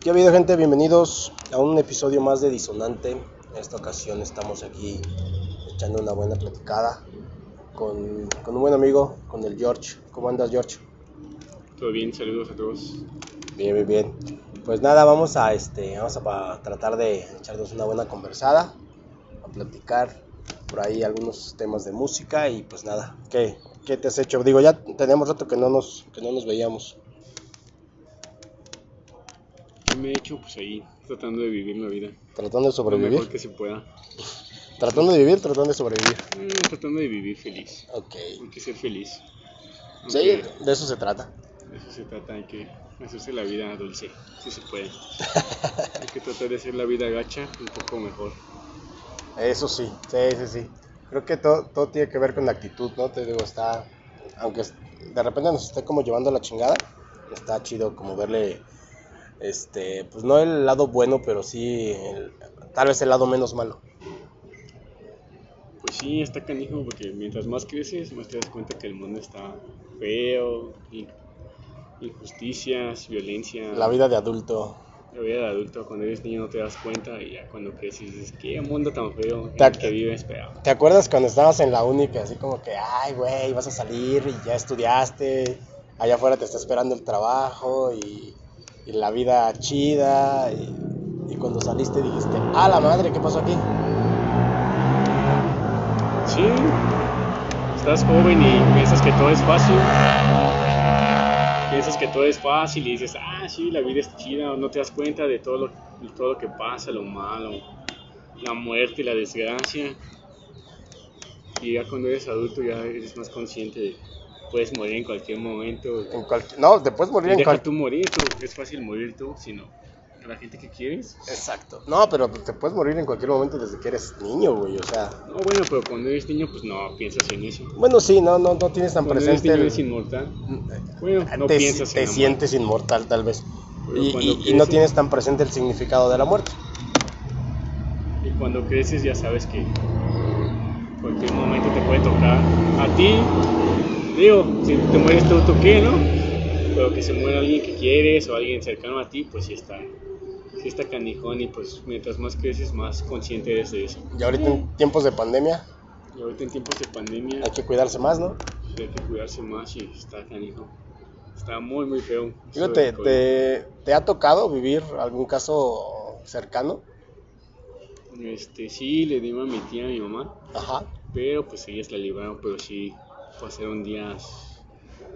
¿Qué ha habido gente? Bienvenidos a un episodio más de Disonante. En esta ocasión estamos aquí echando una buena platicada con, con un buen amigo, con el George. ¿Cómo andas, George? Todo bien, saludos a todos. Bien, bien, bien. Pues nada, vamos a este, vamos a tratar de echarnos una buena conversada, a platicar por ahí algunos temas de música y pues nada, ¿qué, qué te has hecho? Digo, ya tenemos rato que no nos, que no nos veíamos. ¿Qué me he hecho? Pues ahí, tratando de vivir la vida. Tratando de Lo sobrevivir. mejor que se pueda. Tratando de vivir, tratando de sobrevivir. Eh, tratando de vivir feliz. Ok. Hay que ser feliz. Sí, de eso se trata. de eso se trata, hay que hacerse la vida dulce, si se puede. hay que tratar de hacer la vida gacha un poco mejor. Eso sí, sí, sí, sí. Creo que todo, todo tiene que ver con la actitud, ¿no? Te digo, está, aunque de repente nos esté como llevando la chingada, está chido como verle, este, pues no el lado bueno, pero sí, el- tal vez el lado menos malo. Pues sí, está canijo porque mientras más creces, más te das cuenta que el mundo está feo, in- injusticias, violencia. La vida de adulto. La vida de adulto, cuando eres niño no te das cuenta y ya cuando creces dices, qué mundo tan feo en el que vives, pero ¿Te acuerdas cuando estabas en la que así como que, ay, güey, vas a salir y ya estudiaste, allá afuera te está esperando el trabajo y, y la vida chida y, y cuando saliste dijiste, ah, la madre, ¿qué pasó aquí? sí, estás joven y piensas que todo es fácil. Piensas que todo es fácil y dices, ah, sí, la vida es chida, no te das cuenta de todo lo, de todo lo que pasa, lo malo, la muerte, la desgracia. Y ya cuando eres adulto ya eres más consciente de puedes morir en cualquier momento. En cual- No, te puedes morir Y en cualquier... tú morir, tú, es fácil morir tú, sino a la gente que quieres. Exacto. No, pero te puedes morir en cualquier momento desde que eres niño, güey. O sea, No, bueno, pero cuando eres niño, pues no piensas en eso. bueno, sí, no, no, no tienes tan Cuando eres presente niño el- eres inmortal. Bueno, no te, piensas te en sientes inmortal tal vez. Y, cuando y- y no tienes tan presente el significado de la muerte. Y cuando creces ya sabes que cualquier momento te puede tocar a ti. Digo, si te mueres tú, ¿tú qué, no? Pero que se muera alguien que quieres o alguien cercano a ti, pues sí está, sí está canijón y pues mientras más creces más consciente eres de eso. Y ahorita en tiempos de pandemia Y ahorita en tiempos de pandemia hay que cuidarse más, ¿no? hay que cuidarse más y está canijo. Está muy, muy feo. Digo, eso ¿te, del COVID. te, te ha tocado vivir algún caso cercano? Este, sí, le dimos a mi tía, a mi mamá, Ajá. pero pues ellas la libraron, pero sí pasaron días,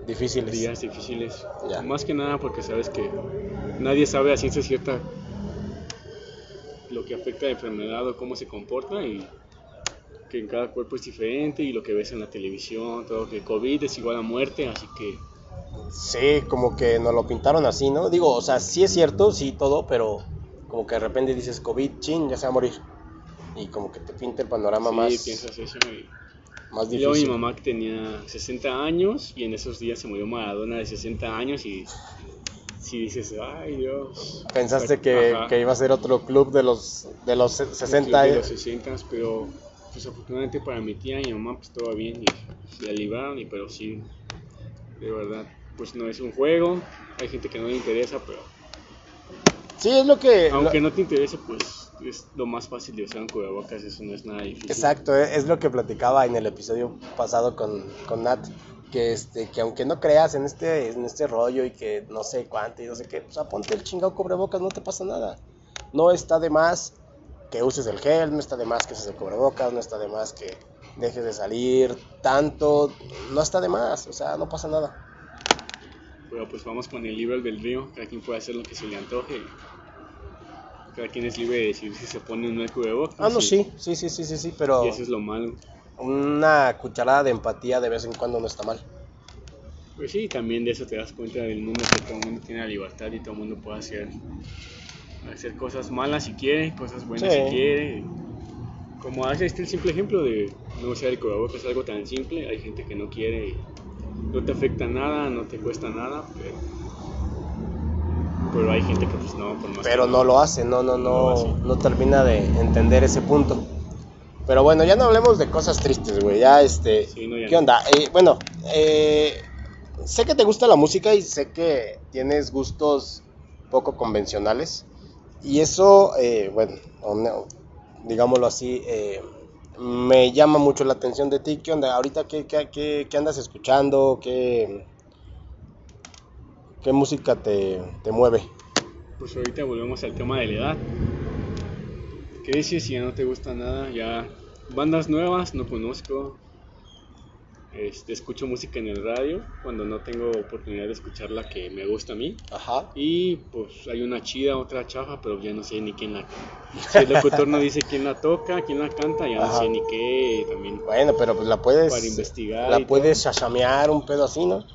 Difíciles. días difíciles. Ya. Más que nada porque sabes que nadie sabe a ciencia cierta lo que afecta a la enfermedad o cómo se comporta y que en cada cuerpo es diferente y lo que ves en la televisión, todo que COVID es igual a muerte, así que Sí, como que nos lo pintaron así, ¿no? Digo, o sea, sí es cierto, sí, todo, pero como que de repente dices COVID, chin, ya se va a morir. Y como que te pinta el panorama sí, más, piensas eso y más Y luego mi difícil. mamá que tenía 60 años y en esos días se murió Maradona de 60 años y si dices, ay Dios. Pensaste que, que iba a ser otro club de los, de los Club 60 de los 60, pero pues afortunadamente para mi tía y mi mamá pues todo bien y la libraron y pero sí, de verdad, pues no es un juego, hay gente que no le interesa, pero Sí, es lo que... lo- aunque no te interese pues es lo más fácil de usar un cubrebocas, eso no es nada difícil. Exacto, es lo que platicaba en el episodio pasado con, con Nat, que este, que aunque no creas en este, en este rollo y que no sé cuánto y no sé qué, pues ponte el chingado cubrebocas, no te pasa nada. No está de más que uses el gel, no está de más que uses el cubrebocas, no está de más que dejes de salir tanto, no está de más, o sea, no pasa nada. Pero pues vamos con el libre albedrío, cada quien puede hacer lo que se le antoje. Cada quien es libre de decir si se pone o no cubrebocas. Ah, no, sí, sí, sí, sí, sí, sí, pero Y eso es lo malo. una cucharada de empatía de vez en cuando no está mal. Pues sí, también de eso te das cuenta del mundo que todo el mundo tiene la libertad y todo el mundo puede hacer, hacer cosas malas si quiere, cosas buenas Sí. si quiere. Como hace este el simple ejemplo de no usar el cubrebocas, es algo tan simple, hay gente que no quiere y no te afecta nada, no te cuesta nada, pero, pero hay gente que pues no, por más pero no lo hace, no, no, No no, termina de entender ese punto. Pero bueno, ya no hablemos de cosas tristes, güey. Ya, este, Sí, no, ya ¿qué onda? Eh, bueno, eh, sé que te gusta la música y sé que tienes gustos poco convencionales. Y eso, eh, bueno, digámoslo así, eh, me llama mucho la atención de ti. ¿Qué onda? Ahorita, ¿qué, qué, qué- qué andas escuchando? ¿Qué, qué música te, te mueve? Pues ahorita volvemos al tema de la edad. ¿Qué dices si ya no te gusta nada? Ya bandas nuevas no conozco. Este, escucho música en el radio cuando no tengo oportunidad de escuchar la que me gusta a mí. Ajá. Y pues hay una chida, otra chafa, pero ya no sé ni quién la Si el locutor no dice quién la toca, quién la canta, ya Ajá. no sé ni qué también Bueno, pero pues la puedes... para investigar. La puedes todo. chachamear un pedo así, ¿no?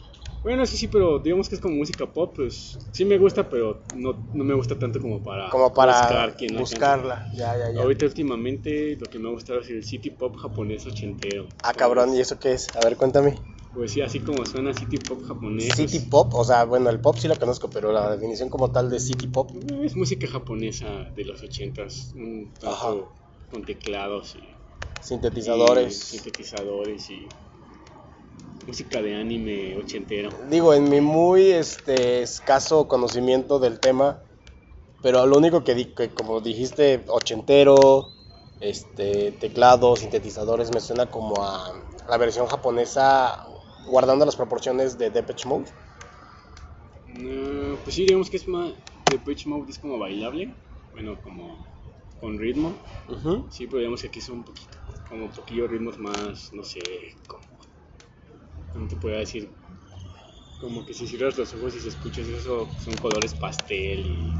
Bueno, sí, sí, pero digamos que es como música pop, pues sí me gusta, pero no, no me gusta tanto como para, Como para buscar quién buscarla. Ya, ya, ya. Ahorita últimamente lo que me ha gustado es el city pop japonés ochentero. Ah, cabrón, ¿y eso qué es? A ver, cuéntame. Pues sí, así como suena city pop japonés. City pop, o sea, bueno, el pop sí lo conozco, pero la definición como tal de city pop. Es música japonesa de los ochentas, un tanto Ajá. con teclados y, y Sintetizadores. sintetizadores y música de anime ochentero. Digo, en mi muy este, escaso conocimiento del tema, pero lo único que, di, que como dijiste, ochentero, este, teclados, sintetizadores, me suena como a la versión japonesa guardando las proporciones de Depeche Mode. No, pues sí, digamos que es más. Pitch Mode es como bailable, bueno, como con ritmo. Sí, pero digamos que aquí son un poquito, como un poquillo ritmos más, no sé, como, ¿cómo te puedo decir? Como que si cierras los ojos y se escuchas eso, son colores pastel y,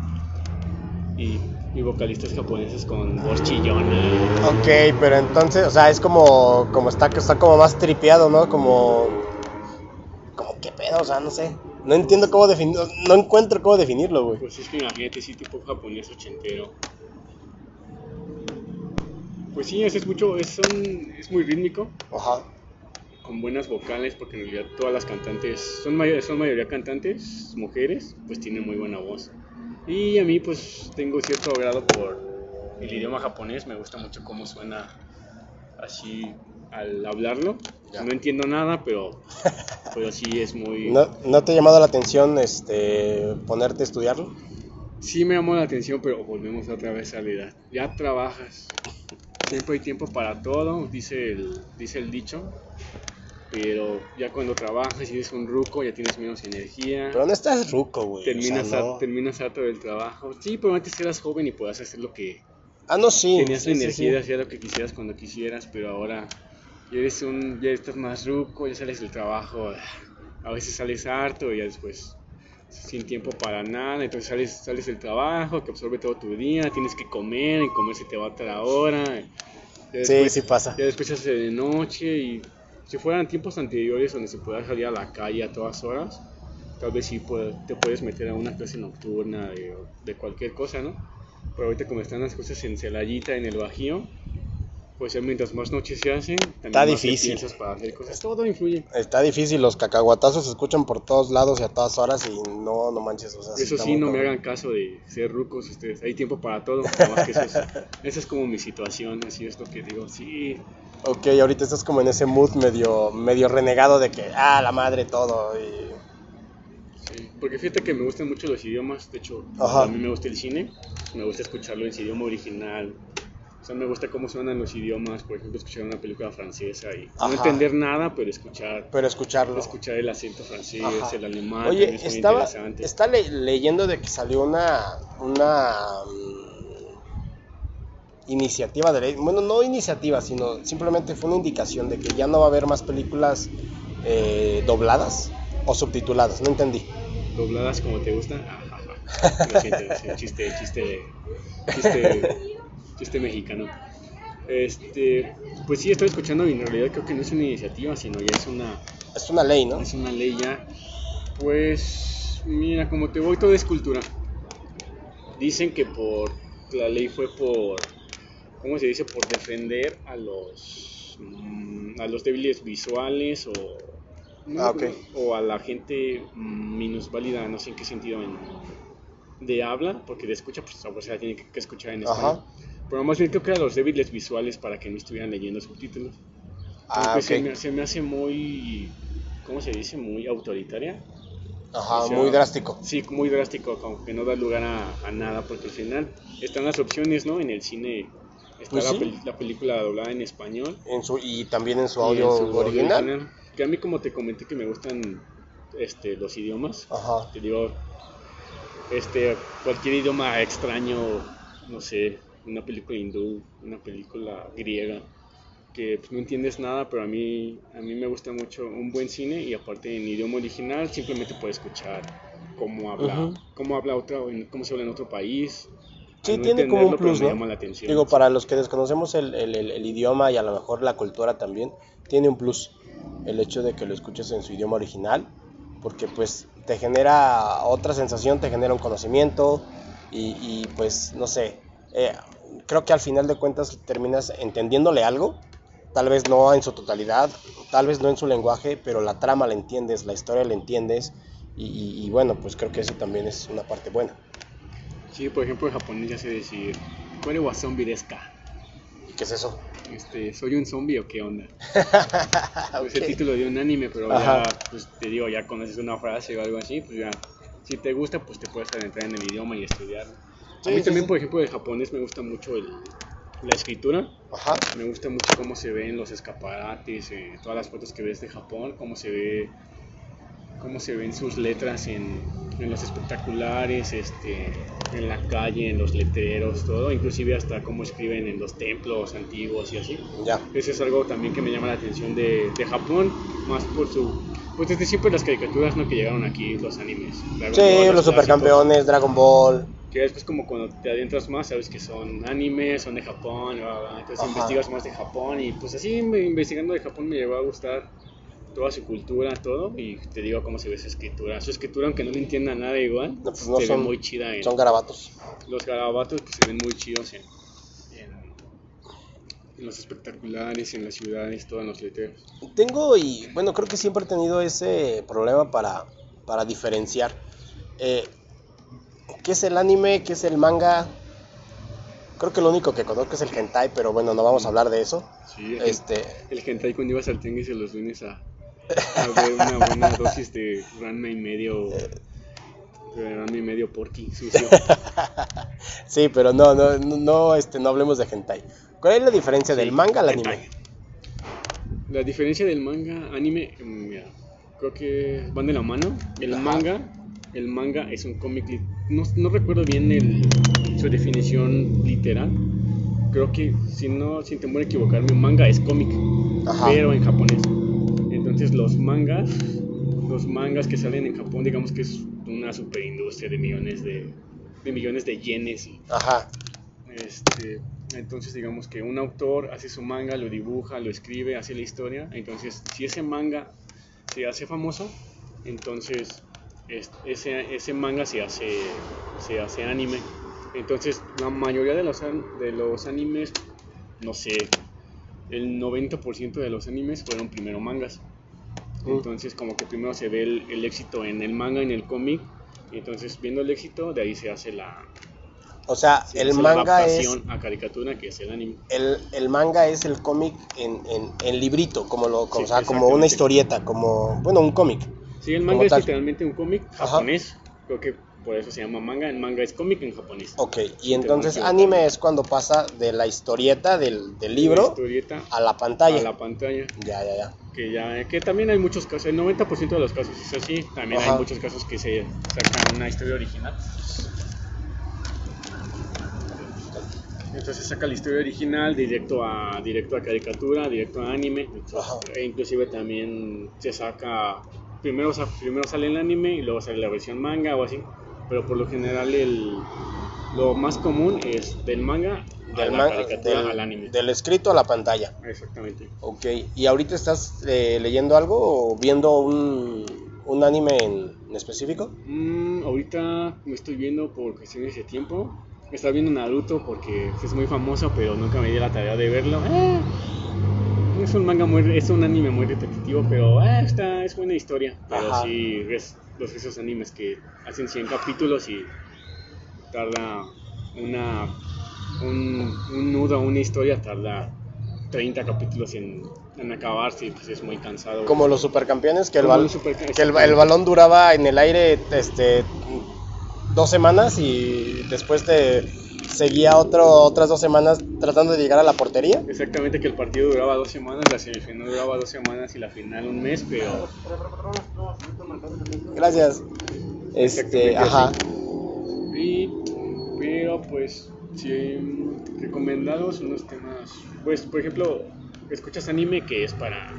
y, y vocalistas japoneses con voz chillona. Ok, pero entonces, o sea, es como, como está, está como más tripeado, ¿no? Como, como qué pedo, o sea, no sé. No entiendo cómo definir, no encuentro cómo definirlo, güey. Pues es que imagínate, sí, tipo japonés ochentero. Pues sí, es, es mucho, es, son, es muy rítmico, Ajá. Con buenas vocales, porque en realidad todas las cantantes, son, mayor, son mayoría cantantes, mujeres, pues tienen muy buena voz. Y a mí pues tengo cierto agrado por el idioma japonés, me gusta mucho cómo suena así al hablarlo. Ya. No entiendo nada, pero, pero sí es muy... ¿No, ¿No te ha llamado la atención este ponerte a estudiarlo? Sí me llamó la atención, pero volvemos otra vez a la edad. Ya trabajas. Siempre hay tiempo para todo, dice el, dice el dicho. Pero ya cuando trabajas y eres un ruco, ya tienes menos energía. Pero no estás ruco, güey. o sea, terminas, no. har- terminas harto del trabajo. Sí, pero antes eras joven y podías hacer lo que... Ah, no, sí. tenías sí, la sí, energía sí. de hacer lo que quisieras cuando quisieras, pero ahora ya eres un... Ya estás más ruco, ya sales del trabajo. A veces sales harto y ya después sin tiempo para nada, entonces sales, sales del trabajo, que absorbe todo tu día, tienes que comer, y comer se te va a otra hora. Ya Sí, después- sí pasa. Ya después se hace de noche y si fueran tiempos anteriores donde se pueda salir a la calle a todas horas, tal vez sí te puedes meter a una clase nocturna de, de cualquier cosa, ¿no? Pero ahorita como están las cosas en Celayita, en el Bajío, pues ya mientras más noches se hacen, también Está más difícil. para hacer cosas. Todo influye. Está difícil, los cacahuatazos se escuchan por todos lados y a todas horas y no, no manches, o sea, Eso sí, no me hagan caso de ser rucos ustedes. Hay tiempo para todo. que eso es- esa es como mi situación, así es lo que digo. Sí, Ok, ahorita estás como en ese mood medio, medio renegado de que, ah, la madre, todo. Y... sí. Porque fíjate que me gustan mucho los idiomas. De hecho, Ajá. a mí me gusta el cine. Me gusta escucharlo en su idioma original. Sea, me gusta cómo suenan los idiomas. Por ejemplo, escuchar una película francesa y Ajá. no entender nada, pero escuchar, Pero escucharlo. escuchar el acento francés, Ajá. el alemán. Oye, es estaba, está le- leyendo de que salió una, una mm, iniciativa de ley, bueno, no iniciativa, sino simplemente fue una indicación de que ya no va a haber más películas eh, dobladas o subtituladas, no entendí. dobladas como te gustan. Ajá, Lo siento, sí, chiste, chiste, chiste, chiste mexicano. Este, pues sí, estoy escuchando y en realidad creo que no es una iniciativa, sino ya es una, Es una ley, ¿no? es una ley ya. Pues, mira, como te voy, todo es cultura. Dicen que por, la ley fue por, ¿cómo se dice? Por defender a los, mm, a los débiles visuales o, no, Ah, o a la gente minusválida, no sé en qué sentido, en- de habla, porque de escucha, pues o sea, tiene que, que escuchar en español. Ajá. Pero más bien creo que a los débiles visuales para que no estuvieran leyendo subtítulos. Ah, Aunque se, me, se me hace muy, ¿cómo se dice? Muy autoritaria. Ajá, O sea, muy drástico. Sí, muy drástico, como que no da lugar a, a nada, porque al final están las opciones, ¿no? En el cine está Pues la, sí. pel- la película doblada en español. En su, y también en su en audio original. Que a mí, como te comenté, que me gustan este, los idiomas. Ajá. Te digo, este, cualquier idioma extraño, no sé, una película hindú, una película griega, que pues, no entiendes nada, pero a mí, a mí me gusta mucho un buen cine y aparte en idioma original simplemente puedes escuchar cómo habla, Ujú. cómo habla otro, en- cómo se habla en otro país. Sí, No tiene como un plus, ¿no? llama la atención. Digo, para los que desconocemos el, el- el- el idioma y a lo mejor la cultura también, tiene un plus el hecho de que lo escuches en su idioma original, porque pues te genera otra sensación, te genera un conocimiento y, y, pues no sé, eh, creo que al final de cuentas terminas entendiéndole algo, tal vez no en su totalidad, tal vez no en su lenguaje, pero la trama la entiendes, la historia la entiendes y, y- y bueno, pues creo que eso también es una parte buena. Sí, por ejemplo, en japonés ya sé decir, ¿Kore wa zombie? ¿Y qué es eso? Este, ¿Soy un zombie o qué onda? Es el título de un anime, pero Ajá. ya, pues te digo, ya conoces una frase o algo así, pues ya, si te gusta, pues te puedes adentrar en el idioma y estudiarlo. Sí, a mí sí, también, sí. por ejemplo, de japonés me gusta mucho el, la escritura, Ajá. me gusta mucho cómo se ven los escaparates, eh, todas las fotos que ves de Japón, cómo se ve, cómo se ven sus letras en, en los espectaculares, este, en la calle, en los letreros, todo, inclusive hasta cómo escriben en los templos antiguos y así. Ya. Eso es algo también que me llama la atención de, de Japón, más por su... Pues desde siempre las caricaturas ¿no? que llegaron aquí, los animes. Dragon Sí, Ball, los supercampeones, Dragon Ball. Que después como cuando te adentras más, sabes que son animes, son de Japón, bla, bla, bla. entonces Ajá. investigas más de Japón y pues así investigando de Japón me llegó a gustar toda su cultura, todo, y te digo cómo se ve su escritura. Su escritura, aunque no le entienda nada igual, No, pues no se ve son- muy chida en Son garabatos. los garabatos pues, se ven muy chidos en, en- en los espectaculares, en las ciudades, todos los letreros. Tengo y bueno, creo que siempre he tenido ese problema para, para diferenciar. Eh, ¿Qué es el anime? ¿Qué es el manga? Creo que lo único que conozco es el hentai, pero bueno, no vamos a hablar de eso. Sí, el, Este, el hentai cuando ibas al tianguis y los lunes a, a ver una buena dosis de Ranma y medio, de Ranma y medio porky sucio. sí, pero no, no, no, este, no hablemos de hentai. ¿Cuál es la diferencia del manga al hentai. anime? La diferencia del manga, anime, mm, mira, creo que van de la mano. El Ajá. manga, el manga es un cómic, no, no recuerdo bien el, su definición literal. Creo que, si no, sin temor a equivocarme, un manga es cómic, Ajá. pero en japonés. Entonces los mangas, los mangas que salen en Japón, digamos que es una superindustria de millones de, de millones de yenes Ajá. este, entonces digamos que un autor hace su manga, lo dibuja, lo escribe, hace la historia. Entonces, si ese manga se hace famoso, entonces es- ese, ese manga se hace, se hace anime. Entonces, la mayoría de los, de los animes, no sé, el 90% de los animes fueron primero mangas. Entonces, como que primero se ve el, el éxito en el manga, en el cómic. Y entonces, viendo el éxito, de ahí se hace la, O sea, se el hace la manga es a caricatura que es el anime. el, el manga es el cómic en, en, en librito, como lo, como, Sí, o sea, como una historieta, como bueno, un cómic. Sí, el manga es tal. literalmente un cómic Ajá. japonés. Creo que por eso se llama manga. El manga es cómic en japonés. Ok, y entonces anime es cuando pasa de la historieta del, del libro La historieta a la pantalla. a la pantalla. Ya, ya, ya. Que ya que también hay muchos casos, el 90% de los casos es así. También Ajá. hay muchos casos que se sacan una historia original. Entonces saca la historia original directo a directo a caricatura, directo a anime. Ajá. E inclusive también se saca primero primero sale el anime y luego sale la versión manga o así. Pero por lo general el lo más común es del manga a Del, la man- caricatura del- al anime. del escrito a la pantalla. Exactamente. Ok, ¿y ahorita estás eh, leyendo algo o viendo un, un anime en, en específico? Mm, ahorita me estoy viendo por cuestiones de tiempo. Estaba viendo Naruto porque es muy famoso, pero nunca me di la tarea de verlo. Eh, es un manga muy, es un anime muy repetitivo, pero eh, está, es buena historia. Pero Ajá. sí, es los esos animes que hacen 100 capítulos y tarda una un, un nudo, una historia tarda 30 capítulos en, en acabarse y pues es muy cansado. Como los supercampeones, que el, bal- que el, el balón duraba en el aire este, dos semanas y después te seguía otro, otras dos semanas tratando de llegar a la portería. Exactamente que el partido duraba dos semanas, la semifinal duraba dos semanas y la final un mes, pero Gracias. Este, ajá. Y, pero pues, sí, recomendados unos temas. Pues, por ejemplo, escuchas anime que es para.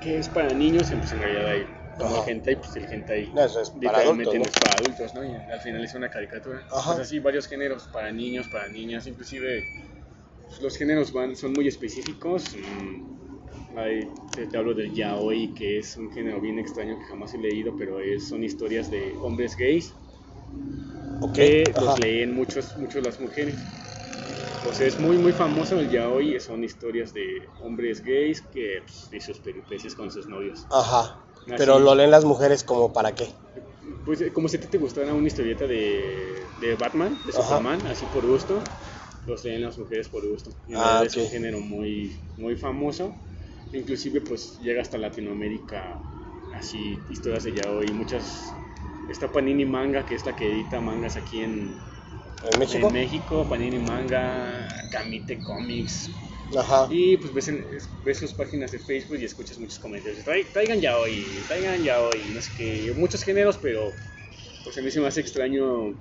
que es para niños, pues en realidad hay. Como Ajá. el hentai, pues el hentai. Eso es para adultos, ¿no? no es para adultos, ¿no? Y al final es una caricatura. Ajá. Pues así, varios géneros para niños, para niñas, inclusive. pues, los géneros van, son muy específicos. mm, hay- te, te hablo del yaoi, que es un género bien extraño que jamás he leído, pero es, son historias de hombres gays Ok, que ajá. los leen muchos, muchos las mujeres. O sea, es muy, muy famoso el yaoi, son historias de hombres gays que pues, y sus peripecias con sus novios. Ajá. Así. Pero lo leen las mujeres como para qué. Pues eh, como si a ti te gustara una historieta de, de Batman, de Ajá. Superman, así por gusto, los leen las mujeres por gusto. Y Ah, es un género muy, muy famoso. Inclusive pues llega hasta Latinoamérica, así historias de yaoi, muchas... Está Panini Manga, que es la que edita mangas aquí en, ¿En México? en México, Panini Manga, Kamite Comics. Ajá. Y pues ves, en- ves sus páginas de Facebook y escuchas muchos comentarios. "Trai- Traigan ya hoy, traigan ya hoy, no sé qué, muchos géneros, pero pues a mí se me hace extraño.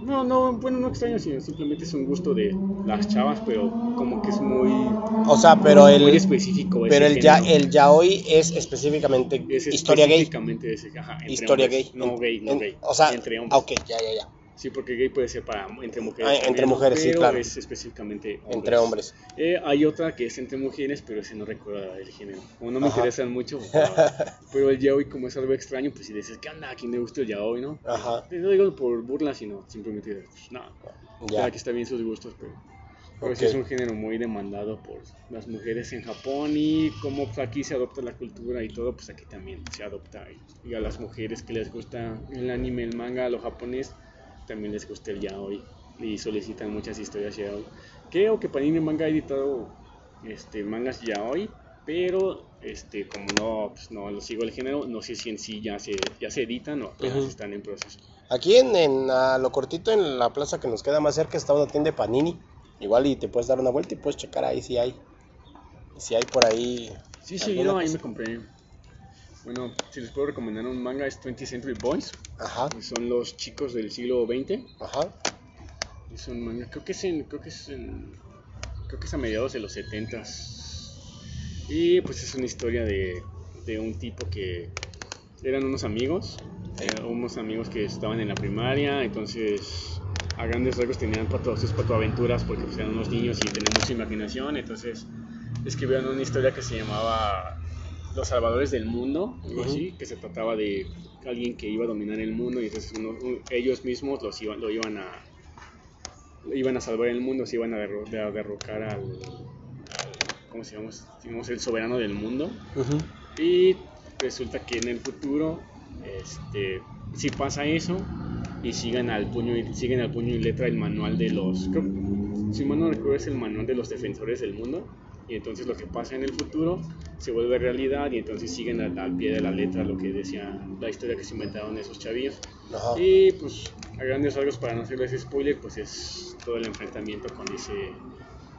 No, no, bueno, no extraño, sino simplemente es un gusto de las chavas, pero como que es muy, O sea, pero el, muy específico. pero el, ya, el yaoi es específicamente Es historia gay. específicamente ese, ajá, entre Historia hombres. gay. No En- gay, no en- gay. O sea, entre hombres. ok, ya, ya, ya. Sí, porque gay puede ser para entre mujeres. Ah, entre mujeres, sí, pero claro. es específicamente Entre hombres. Eh, hay otra que es entre mujeres, pero ese no recuerdo el género. Como no me Ajá. interesan mucho, pero, el yaoi como es algo extraño, pues si dices, ¿qué onda? ¿A quién le gusta el yaoi, no? Ajá. No digo por burla, sino simplemente, pues, no. Ya. Cada que está bien sus gustos, pero, pero sí Ok. es un género muy demandado por las mujeres en Japón y como pues, aquí se adopta la cultura y todo, pues aquí también se adopta. Y, y a las mujeres que les gusta el anime, el manga, lo japonés, también les gusta el yaoi y solicitan muchas historias yaoi. Creo que Panini Manga ha editado este, mangas yaoi, pero este, como no, pues, no lo sigo el género, no sé si en sí ya se, ya se editan o apenas están en proceso. Aquí en, en a lo cortito, en la plaza que nos queda más cerca, está una tienda de Panini. Igual y te puedes dar una vuelta y puedes checar ahí si hay. Si hay por ahí. Sí, sí, no, ahí me compré. Bueno, si les puedo recomendar un manga es 20th Century Boys, Ajá, son los chicos del siglo XX. ajá. Es un manga, creo que es en, creo que es en, creo que es a mediados de los 70s. Y pues es una historia de, de un tipo que eran unos amigos, eran unos amigos que estaban en la primaria, entonces a grandes rasgos tenían pato, sus patoaventuras porque pues, eran unos niños y tenían mucha imaginación, entonces escribieron una historia que se llamaba Los Salvadores del Mundo, algo así, que se trataba de alguien que iba a dominar el mundo y entonces uno- un- ellos mismos los iban, lo iban a iban a salvar el mundo, se iban a, derro- de- a derrocar al, al- ¿cómo se llama? Digamos, el soberano del mundo. Y resulta que en el futuro, este, si pasa eso y sigan al puño y siguen al puño y letra el manual de los, creo- si mal no recuerdo es el manual de los defensores del mundo. Y entonces lo que pasa en el futuro se vuelve realidad y entonces siguen al, al pie de la letra lo que decía la historia que se inventaron esos chavillos. Ajá. Y pues a grandes rasgos para no hacerles spoiler, pues es todo el enfrentamiento con ese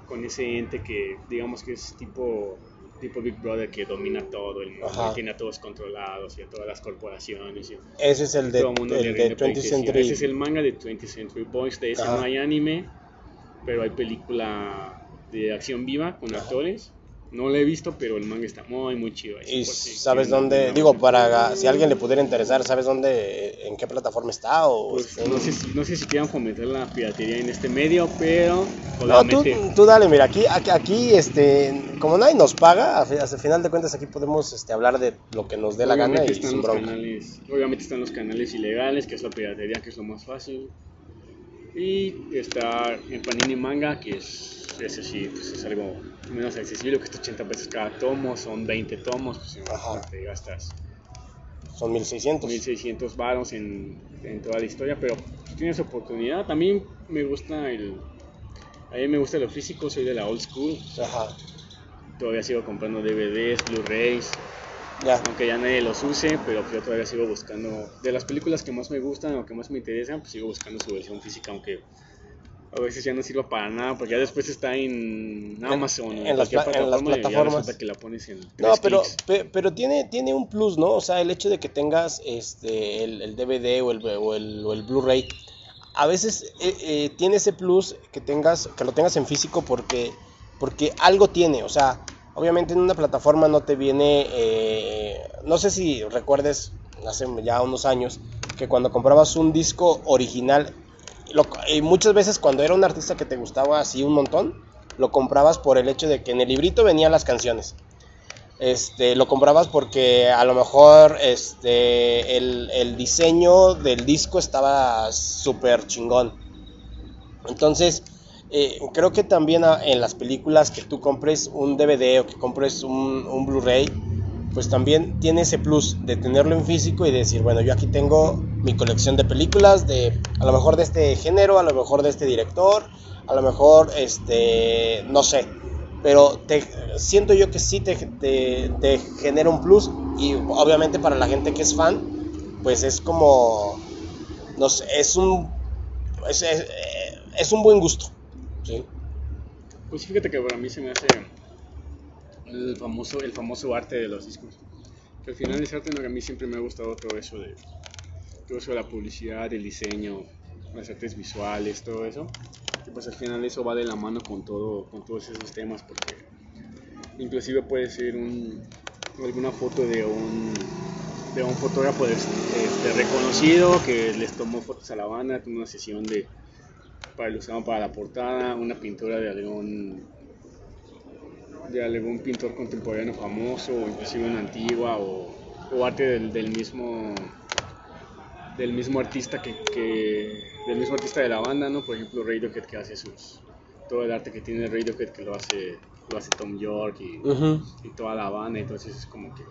con ese ente que digamos que es tipo tipo Big Brother que domina todo el mundo, Ajá. tiene a todos controlados y a todas las corporaciones y Ese es el de, el el de rinde 20th pleitesía. Century. Ese es el manga de 20th Century Boys, de ese Ajá. no hay anime, pero hay película de acción viva con Ajá. actores. No lo he visto, pero el manga está muy muy chido. ahí, ¿Y si sabes dónde? Digo, para si a alguien le pudiera interesar, ¿sabes dónde, en qué plataforma está? O Pues, este, no, sé si, no sé si quieran fomentar la piratería en este medio, pero No, tú, tú dale, mira, aquí, aquí, este, como nadie nos paga, a fi- a final de cuentas aquí podemos este, hablar de lo que nos dé la gana y están sin los bronca. canales, obviamente están los canales ilegales, que es la piratería, que es lo más fácil. Y está en Panini Manga, que es, ese sí, pues es algo menos accesible, que cuesta 80 pesos cada tomo, son 20 tomos, pues Ajá. te gastas Son 1600. 1600 varos en, en toda la historia, pero pues, tienes oportunidad. También me gusta el, A mí me gusta lo físico, soy de la old school. Ajá. Todavía sigo comprando DVDs, Blu-rays, Ya. aunque ya nadie los use, pero yo todavía sigo buscando. De las películas que más me gustan o que más me interesan, pues sigo buscando su versión física, aunque a veces ya no sirva para nada, porque ya después está en Amazon o en las en las plataforma y ya plataformas. resulta que la pones en No, pero, pe- pero tiene, tiene un plus, ¿no? O sea, el hecho de que tengas este, el, el DVD o el, o el, o el Blu-ray, a veces eh, eh, tiene ese plus que tengas, que lo tengas en físico porque, porque algo tiene. O sea, obviamente en una plataforma no te viene, eh, no sé si recuerdes hace ya unos años que cuando comprabas un disco original, lo- y muchas veces cuando era un artista que te gustaba así un montón, lo comprabas por el hecho de que en el librito venían las canciones. Este, lo comprabas porque a lo mejor este, el, el diseño del disco estaba súper chingón. Entonces, eh, creo que también a- en las películas que tú compres un DVD o que compres un, Blu-ray, pues también tiene ese plus de tenerlo en físico y decir, bueno, yo aquí tengo mi colección de películas, de a lo mejor de este género, a lo mejor de este director, a lo mejor, este, no sé, pero te, siento yo que sí te, te, te genera un plus y obviamente para la gente que es fan, pues es como, no sé, es un, es, es- es un buen gusto, Pues fíjate que para mí se me hace el famoso, el famoso arte de los discos. Que al final es arte, ¿no? a mí siempre me ha gustado todo eso de todo eso de la publicidad, el diseño, las artes visuales, todo eso. Y pues al final eso va de la mano con todo, con todos esos temas, porque inclusive puede ser un, alguna foto de un de un fotógrafo de- reconocido que les tomó fotos a la banda, tuvo una sesión de para lo usaban para la portada, una pintura de algún de algún pintor contemporáneo famoso o inclusive una antigua o, o arte del, del mismo del mismo artista que, que- del mismo artista de la banda, ¿no? Por ejemplo Radiohead que hace sus todo el arte que tiene Radiohead que lo hace lo hace Tom York y, Ujú. y toda la banda, entonces es como que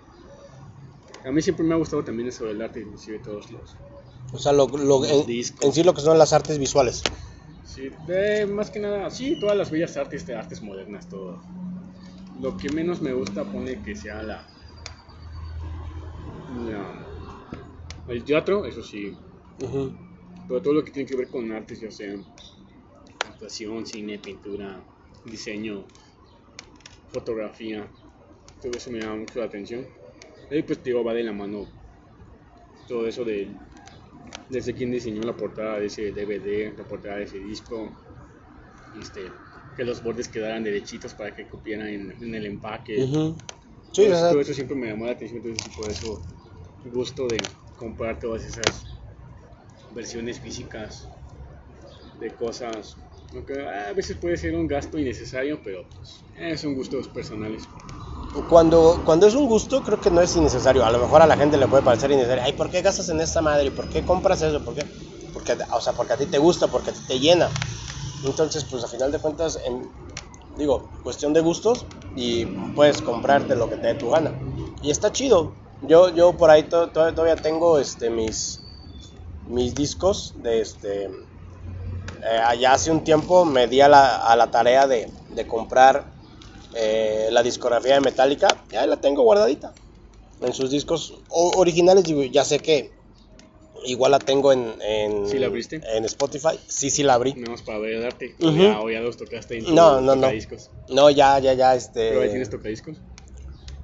a mí siempre me ha gustado también eso del arte, inclusive todos los O sea, lo, lo- en, Discos. en sí lo que son las artes visuales. Sí, de- más que nada, sí, todas las bellas artes, de artes modernas, todo. Lo que menos me gusta pone que sea la, la- el teatro, eso sí, Ujú. pero todo lo que tiene que ver con artes, ya sea actuación, cine, pintura, diseño, fotografía, todo eso me llama mucho la atención. Y pues digo, va de la mano todo eso de desde quien diseñó la portada de ese DVD, la portada de ese disco, este, que los bordes quedaran derechitos para que cupieran en, en el empaque. Sí, todo, eso, sea, todo eso siempre me llamó la atención, entonces por eso gusto de comprar todas esas versiones físicas de cosas. Aunque a veces puede ser un gasto innecesario, pero pues, eh, son gustos personales. Cuando, cuando es un gusto, creo que no es innecesario. A lo mejor a la gente le puede parecer innecesario. Ay, ¿por qué gastas en esta madre? ¿Por qué compras eso? ¿Por qué? Porque, o sea, porque a ti te gusta, porque a ti te llena. Entonces, pues a final de cuentas, en- digo, cuestión de gustos y puedes comprarte lo que te dé tu gana. Y está chido. Yo, yo por ahí to- to- todavía tengo este, mis, mis discos de este... eh, allá hace un tiempo me di a la, a la tarea de, de comprar eh, la discografía de Metallica. Ya la tengo guardadita. En sus discos originales, ya sé que igual la tengo en, en, ¿Sí la abriste? en Spotify. Sí, sí la abrí. Más para ver el arte. Ujú. o, ya, o ya los tocaste en No, no, no. tocadiscos. No, ya, ya, ya, este... Pero ahí tienes tocadiscos.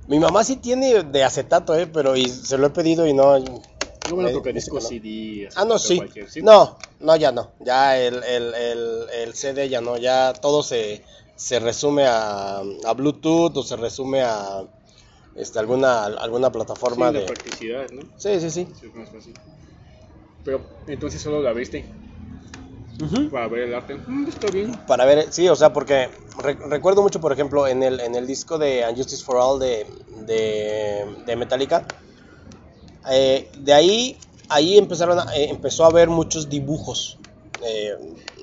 Mi mamá sí tiene de acetato, eh, pero y se lo he pedido y no... No, me- tocadiscos que CD. Ah, no, ¿sí? No, no, ya no. Ya el, el, el, el CD ya no. Ya todo se, se resume a, a Bluetooth o se resume a este, alguna, alguna Sí, plataforma la de... practicidad, ¿no? Sí, sí, sí. Sí, es más fácil. Pero entonces solo la abriste para ver el arte. Mm, está bien. Para ver, sí, o sea, porque re- recuerdo mucho, por ejemplo, en el, en el disco de Unjustice for All de, de, de Metallica, eh, de ahí, ahí empezaron a- eh, empezó a haber muchos dibujos. Eh,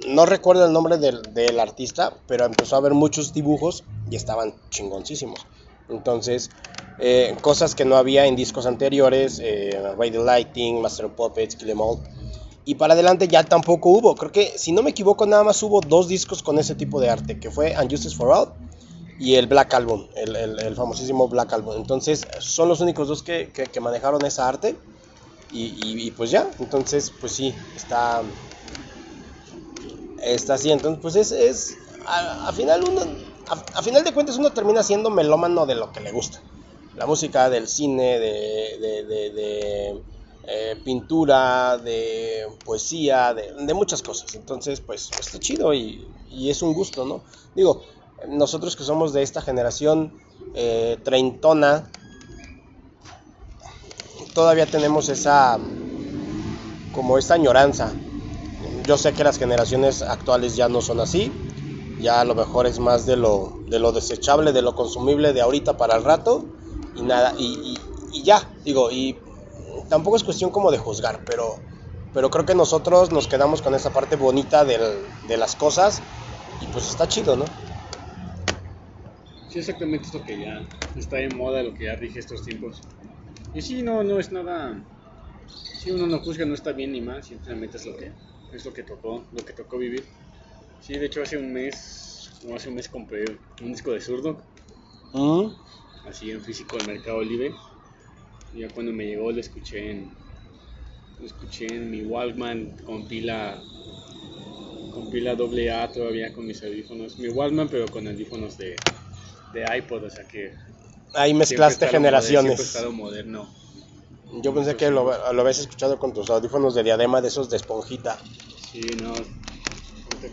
no recuerdo el nombre del, del artista, pero empezó a haber muchos dibujos y estaban chingoncísimos. Entonces, eh, cosas que no había en discos anteriores, eh, Radio Lighting, Master of Puppets, Kill 'Em All. Y para adelante ya tampoco hubo. Creo que, si no me equivoco, nada más hubo dos discos con ese tipo de arte, que fue And Justice for All y el Black Album, el, el- famosísimo Black Album. Entonces, son los únicos dos que, que- que manejaron esa arte. Y, y- y pues ya, entonces, pues sí, está, está así. Entonces, pues es, es a, final uno, a, final de cuentas uno termina siendo melómano de lo que le gusta. La música, del cine, de, de, de- de, eh, pintura, de poesía, de, de muchas cosas. Entonces, pues está chido y, y es un gusto, ¿no? Digo, nosotros que somos de esta generación eh, treintona, todavía tenemos esa como esa añoranza. Yo sé que las generaciones actuales ya no son así, ya a lo mejor es más de lo, de lo desechable, de lo consumible de ahorita para el rato y nada, y, y- ya, digo, y tampoco es cuestión como de juzgar, pero, pero creo que nosotros nos quedamos con esa parte bonita del- de las cosas y pues está chido, ¿no? Sí, exactamente es lo que ya está de moda, lo que ya rige estos tiempos. Y sí, no, no es nada. Si uno no juzga, no está bien ni mal, simplemente es lo que es lo que tocó, lo que tocó vivir. Sí, de hecho hace un mes, o hace un mes compré un disco de zurdo, Mm, así en físico del Mercado Libre. Y ya cuando me llegó lo escuché en lo escuché en mi Walkman con pila con pila doble A todavía con mis audífonos. Mi Walkman pero con audífonos de, de iPod, o sea que Ahí mezclaste generaciones. Moderno. Yo pensé que lo, lo habías escuchado con tus audífonos de diadema de esos de esponjita. Sí, no.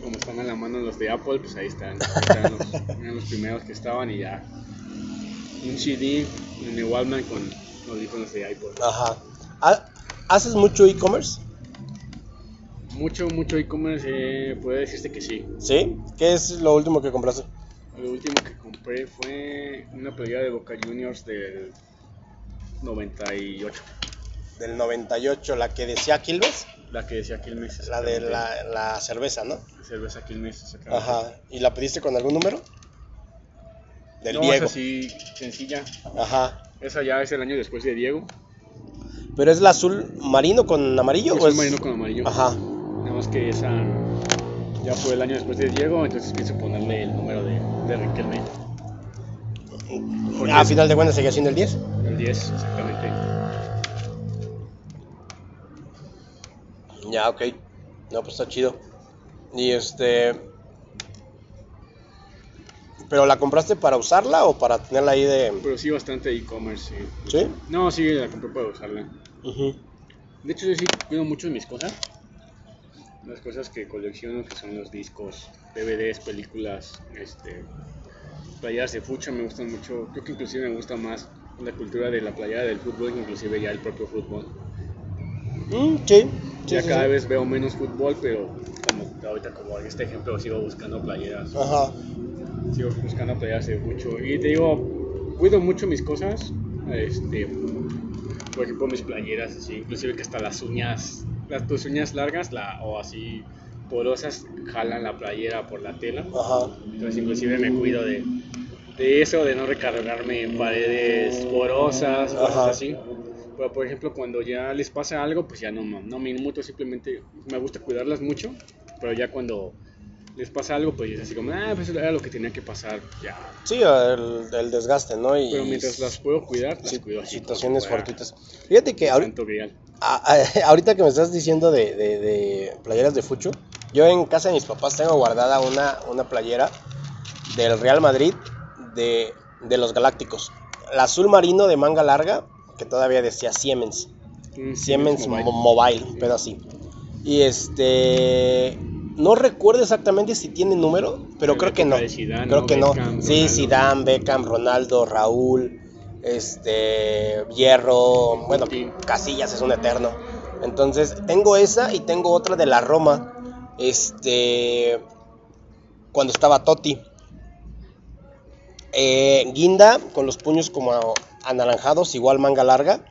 Como están a la mano los de Apple, pues ahí están. Están los, eran los primeros que estaban y ya. Un CD en el Walkman con audífonos de iPod. Ajá. ¿Ha- ¿Haces mucho e-commerce? Mucho, mucho e-commerce, eh, puede decirse que sí. ¿Sí? ¿Qué es lo último que compraste? Lo último que compré fue una playera de Boca Juniors del 98. Del 98, la que decía Quilmes, La que decía Quilmes. la de la, la cerveza, ¿no? Cerveza Quilmes. Ajá. ¿Y la pediste con algún número? Del no, Diego. es así, sencilla. Ajá. Esa ya es el año después de Diego. ¿Pero es la azul marino con amarillo? Es- marino con amarillo. Ajá. Nada más que esa ya fue el año después de Diego, entonces pienso ponerle el número de, de Riquelme. Porque A final de cuentas sigue siendo el 10. el 10, exactamente. Ya, ok. No, pues está chido. Y este... ¿Pero la compraste para usarla o para tenerla ahí de... Pero sí, bastante e-commerce. Sí. ¿Sí? No, sí, la compré para usarla. Ujú. De hecho, yo sí cuido mucho de mis cosas. Las cosas que colecciono, que son los discos, DVDs, películas, este, playeras de fucha me gustan mucho. Creo que inclusive me gusta más la cultura de la playera del fútbol inclusive ya el propio fútbol. Mm, sí. Sí, ya sí, cada sí. vez veo menos fútbol, pero como ahorita como en este ejemplo sigo buscando playeras, Ajá. sigo buscando playeras de mucho y te digo, cuido mucho mis cosas, este, por ejemplo mis playeras, así, inclusive que hasta las uñas, las tus uñas largas la, o así porosas jalan la playera por la tela, Ajá. entonces inclusive me cuido de, de eso, de no recargarme en paredes porosas, cosas así. Pero por ejemplo, cuando ya les pasa algo, pues ya no, no me inmuto, simplemente me gusta cuidarlas mucho, pero ya cuando les pasa algo, pues es así como, ah, pues era lo que tenía que pasar, ya. Sí, el, el desgaste, ¿no? Y Pero mientras las puedo cuidar, las sí, cuido situaciones fortuitas. Fíjate que fuera ahori- santo grial. a- a- ahorita que me estás diciendo de, de- de playeras de fucho, yo en casa de mis papás tengo guardada una, una playera del Real Madrid de, de los Galácticos. La azul marino de manga larga, que todavía decía Siemens. Mm, Siemens mobile. Pedo así. Y este. No recuerdo exactamente si tiene número, pero creo que no. Zidane, creo ¿no? que no. Sí. Zidane, Beckham, Ronaldo, Raúl, este, Hierro, bueno, Sí. Casillas es un eterno. Entonces, tengo esa y tengo otra de la Roma. Este, cuando estaba Totti. Eh, guinda con los puños como anaranjados, igual manga larga.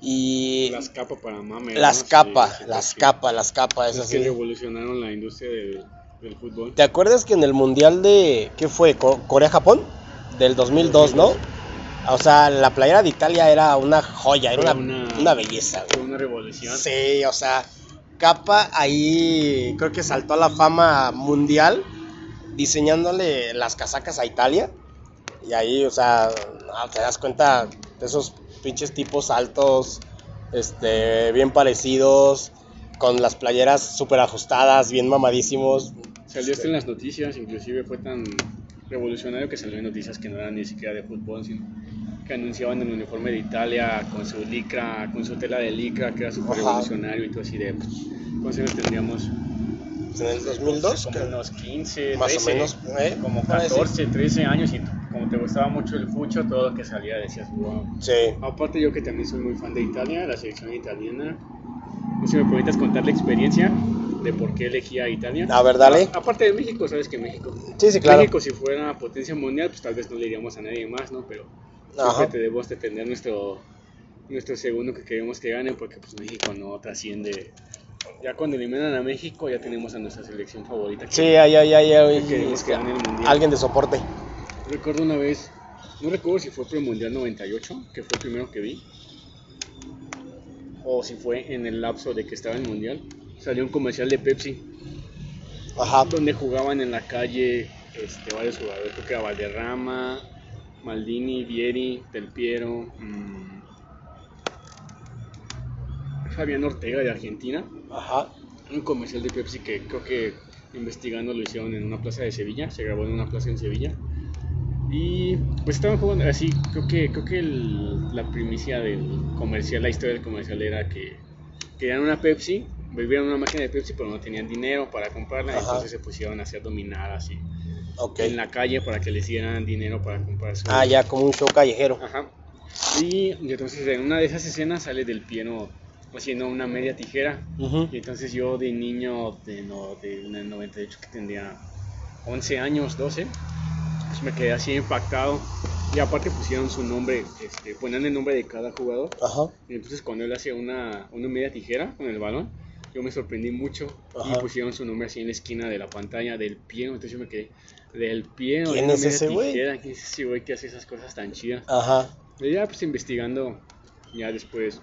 Y Las capas para mame. las capas, sí, las capas, las capas, Es que revolucionaron la industria del, del fútbol. ¿Te acuerdas que en el mundial de qué fue? Co- Corea-Japón del 2002, ¿no? O sea, la playera de Italia era una joya, era una, una- una belleza. Fue una revolución. Sí, o sea, capa ahí creo que saltó a la fama mundial diseñándole las casacas a Italia. Y ahí, o sea, ah, te das cuenta de esos pinches tipos altos, este, bien parecidos, con las playeras súper ajustadas, bien mamadísimos. Salió esto en las noticias, inclusive fue tan revolucionario que salió en noticias que no eran ni siquiera de fútbol, sino que anunciaban el uniforme de Italia con su licra, con su tela de licra, que era súper revolucionario y todo así de... Pues, ¿Cuántos años tendríamos? En el 2002, Como creo. unos 15, Más o 13, menos, ¿eh? como Por ahí, sí. 14, 13 años y como te gustaba mucho el fucho, todo lo que salía decías, wow. Sí. Aparte yo que también soy muy fan de Italia, la selección italiana, no sé si me permitas contar la experiencia de por qué elegí a Italia. A ver, dale. A- aparte de México, sabes que México, Sí, sí, claro. México si fuera potencia mundial, pues tal vez no le iríamos a nadie más, ¿no? Pero Ajá. siempre debemos de tener nuestro, nuestro segundo que queremos que gane, porque pues México no trasciende. Ya cuando eliminan a México, ya tenemos a nuestra selección favorita. que- Sí, que que gane el mundial. Alguien de soporte. Recuerdo una vez, no recuerdo si fue por el Mundial 98, que fue el primero que vi, o si fue en el lapso de que estaba en el Mundial, salió un comercial de Pepsi, Ajá. donde jugaban en la calle este, varios jugadores, creo que era Valderrama, Maldini, Vieri, Del Piero, mm, Fabián Ortega de Argentina, Ajá. un comercial de Pepsi que creo que investigando lo hicieron en una plaza de Sevilla, se grabó en una plaza en Sevilla. Y pues estaban jugando así, creo que, creo que el- la primicia del comercial, la historia del comercial era que querían una Pepsi, bebían una máquina de Pepsi pero no tenían dinero para comprarla, Ajá. entonces se pusieron a hacer dominadas así Ok. en la calle para que les dieran dinero para comprar su... Ah, ya, como un show callejero. Ajá. Y, y entonces en una de esas escenas sale del piano haciendo una media tijera y entonces yo de niño, de, no, de en el 98 que tendría 11 años, 12, pues me quedé así impactado. Y aparte pusieron su nombre, este, ponían el nombre de cada jugador. Ajá. Y entonces cuando él hacía una, una media tijera con el balón, yo me sorprendí mucho. Ajá. Y pusieron su nombre así en la esquina de la pantalla del pie. Entonces yo me quedé, del pie. ¿Quién es ese güey? ¿Quién es ese güey que hace esas cosas tan chidas? Ajá. Y ya pues investigando, ya después,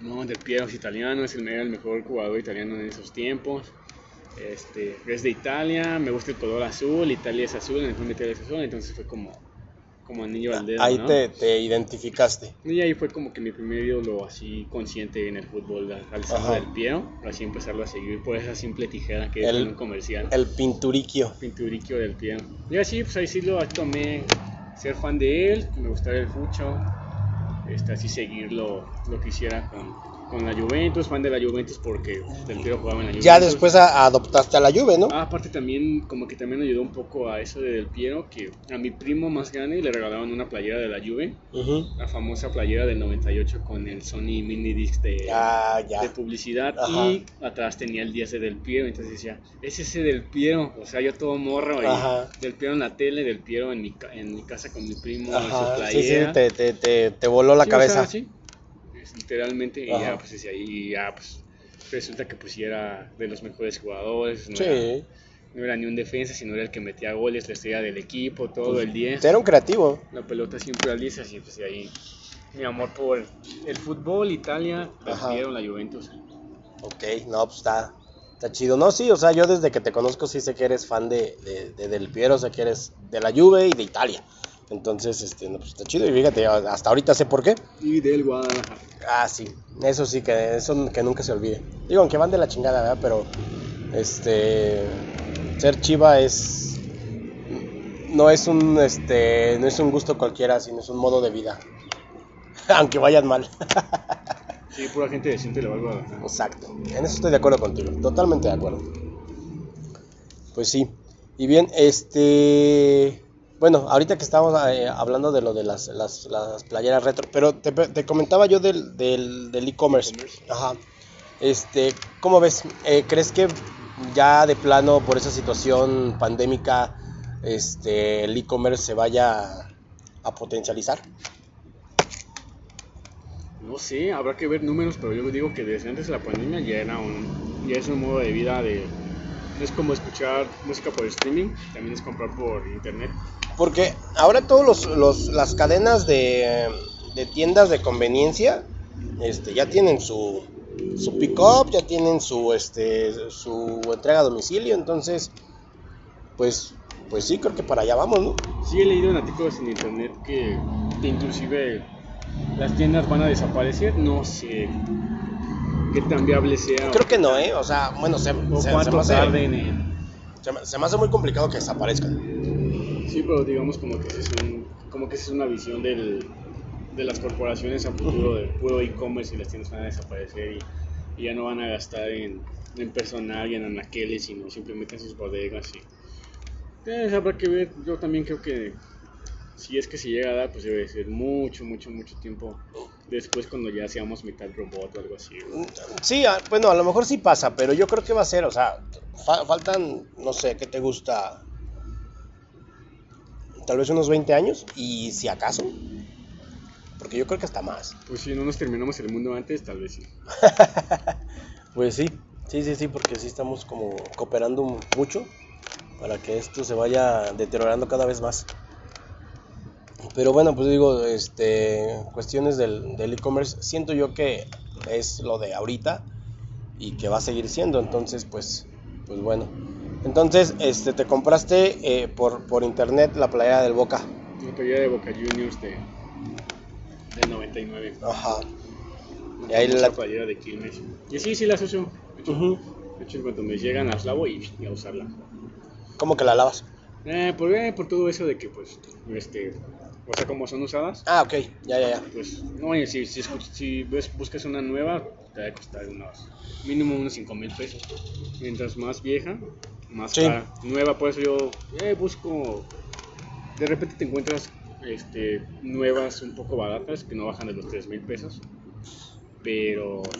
no, Del Piero es italiano, es el, era el mejor jugador italiano en esos tiempos. Este, es de Italia, me gusta el color azul, Italia es azul, en el fondo Italia es azul, entonces fue como, como anillo al dedo, Ahí ¿no? te, te identificaste. Y ahí fue como que mi primer ídolo así consciente en el fútbol, al- al Ajá. Sandro Del Piero, así empezarlo a seguir por esa simple tijera que El- es un comercial. El pinturiquio. Pinturiquio del Piero. Y así, pues ahí sí lo tomé, ser fan de él, que me gustara el fucho, este, así seguirlo, lo que hiciera con, con la Juventus, fan de la Juventus porque Del Piero jugaba en la Juventus. Ya después a- adoptaste a la Juve, ¿no? Ah, aparte también, como que también ayudó un poco a eso de Del Piero, que a mi primo más grande le regalaban una playera de la Juve, la famosa playera del 98 con el Sony Mini Disc de, Ah, de publicidad Ajá. y atrás tenía el 10 de Del Piero, entonces decía, es ese Del Piero, o sea, yo todo morro y. Del Piero en la tele, Del Piero en mi, en mi casa con mi primo, en su Ajá. Sí, sí, playera. te, te, te, te voló la Sí, o cabeza. sea, sí, es literalmente, y Ajá. ya pues desde ahí ya pues resulta que pues sí era de los mejores jugadores, no, Sí. era, no era ni un defensa, sino era el que metía goles, la estrella del equipo, todo Pues, el 10. Era un creativo. La pelota siempre 10, así pues de ahí mi amor por el fútbol, Italia, Piero, la Juventus. Ok, no, pues está, está chido. No, sí, o sea, yo desde que te conozco sí sé que eres fan de, de, de Del Piero, sé que eres de la Juve y de Italia. Entonces, este, no, pues está chido. Y fíjate, hasta ahorita sé por qué. Y del Guadalajara. Ah, sí, eso sí, que eso que nunca se olvide. Digo, aunque van de la chingada, ¿verdad? Pero, este, ser chiva es, no es un, este, no es un gusto cualquiera, sino es un modo de vida. aunque vayan mal. Sí, pura gente decente le va al Guadalajara. Exacto, en eso estoy de acuerdo contigo, totalmente de acuerdo. Pues sí, y bien, este, bueno, ahorita que estamos eh, hablando de lo de las, las, las playeras retro, pero te, te comentaba yo del del del e-commerce. Ajá. Este, ¿cómo ves? Eh, ¿Crees que ya de plano por esa situación pandémica, este, el e-commerce se vaya a potencializar? No sé, habrá que ver números, pero yo digo que desde antes de la pandemia ya era un, ya es un modo de vida de, es como escuchar música por streaming, también es comprar por internet. Porque ahora todos los, los- las cadenas de, de tiendas de conveniencia este, ya tienen su, su pick-up, ya tienen su, este, su entrega a domicilio, entonces, pues, pues sí, creo que para allá vamos, ¿no? Sí, he leído en artículos en internet que, que inclusive las tiendas van a desaparecer. No sé qué tan viable sea. Creo que no, ¿eh? O sea, bueno, se, o se- se cuánto me hace, tarden en... se me- se me hace muy complicado que desaparezcan. Sí, pero digamos como que es, un- como que es una visión del, de las corporaciones a futuro del puro e-commerce y las tiendas van a desaparecer y, y ya no van a gastar en, en personal y en anaqueles, sino simplemente en sus bodegas. Y, entonces habrá que ver, yo también creo que si es que se llega a dar, pues debe ser mucho, mucho, mucho tiempo después cuando ya seamos mitad robot o algo así. ¿no? Sí, a- bueno, a lo mejor sí pasa, pero yo creo que va a ser, o sea, fa- faltan, no sé, ¿qué te gusta? Tal vez unos 20 años, y si acaso, porque yo creo que hasta más. Pues si no nos terminamos el mundo antes, tal vez sí. Pues sí, sí, sí, sí, porque sí estamos como cooperando mucho para que esto se vaya deteriorando cada vez más. Pero bueno, pues digo, este, cuestiones del del e-commerce, siento yo que es lo de ahorita y que va a seguir siendo, entonces pues, pues bueno. Entonces, este, te compraste eh, por, por internet la playera del Boca. Una playera de Boca Juniors de, de 99. Ajá. Y ahí la- playera de Quilmes. Y sí, sí las uso. De hecho, Ujú. de hecho, en cuanto me llegan las lavo y, y a usarla. ¿Cómo que la lavas? Eh, por, eh, por todo eso de que, pues, este, o sea, como son usadas, Ah, ok, ya, ya, ya. pues, no, y si, si, si ves- buscas una nueva, te va a costar unos, mínimo unos 5 mil pesos. Mientras más vieja, más Sí. cara. Nueva, por eso yo eh, busco, de repente te encuentras este, nuevas un poco baratas, que no bajan de los 3 mil pesos, pero,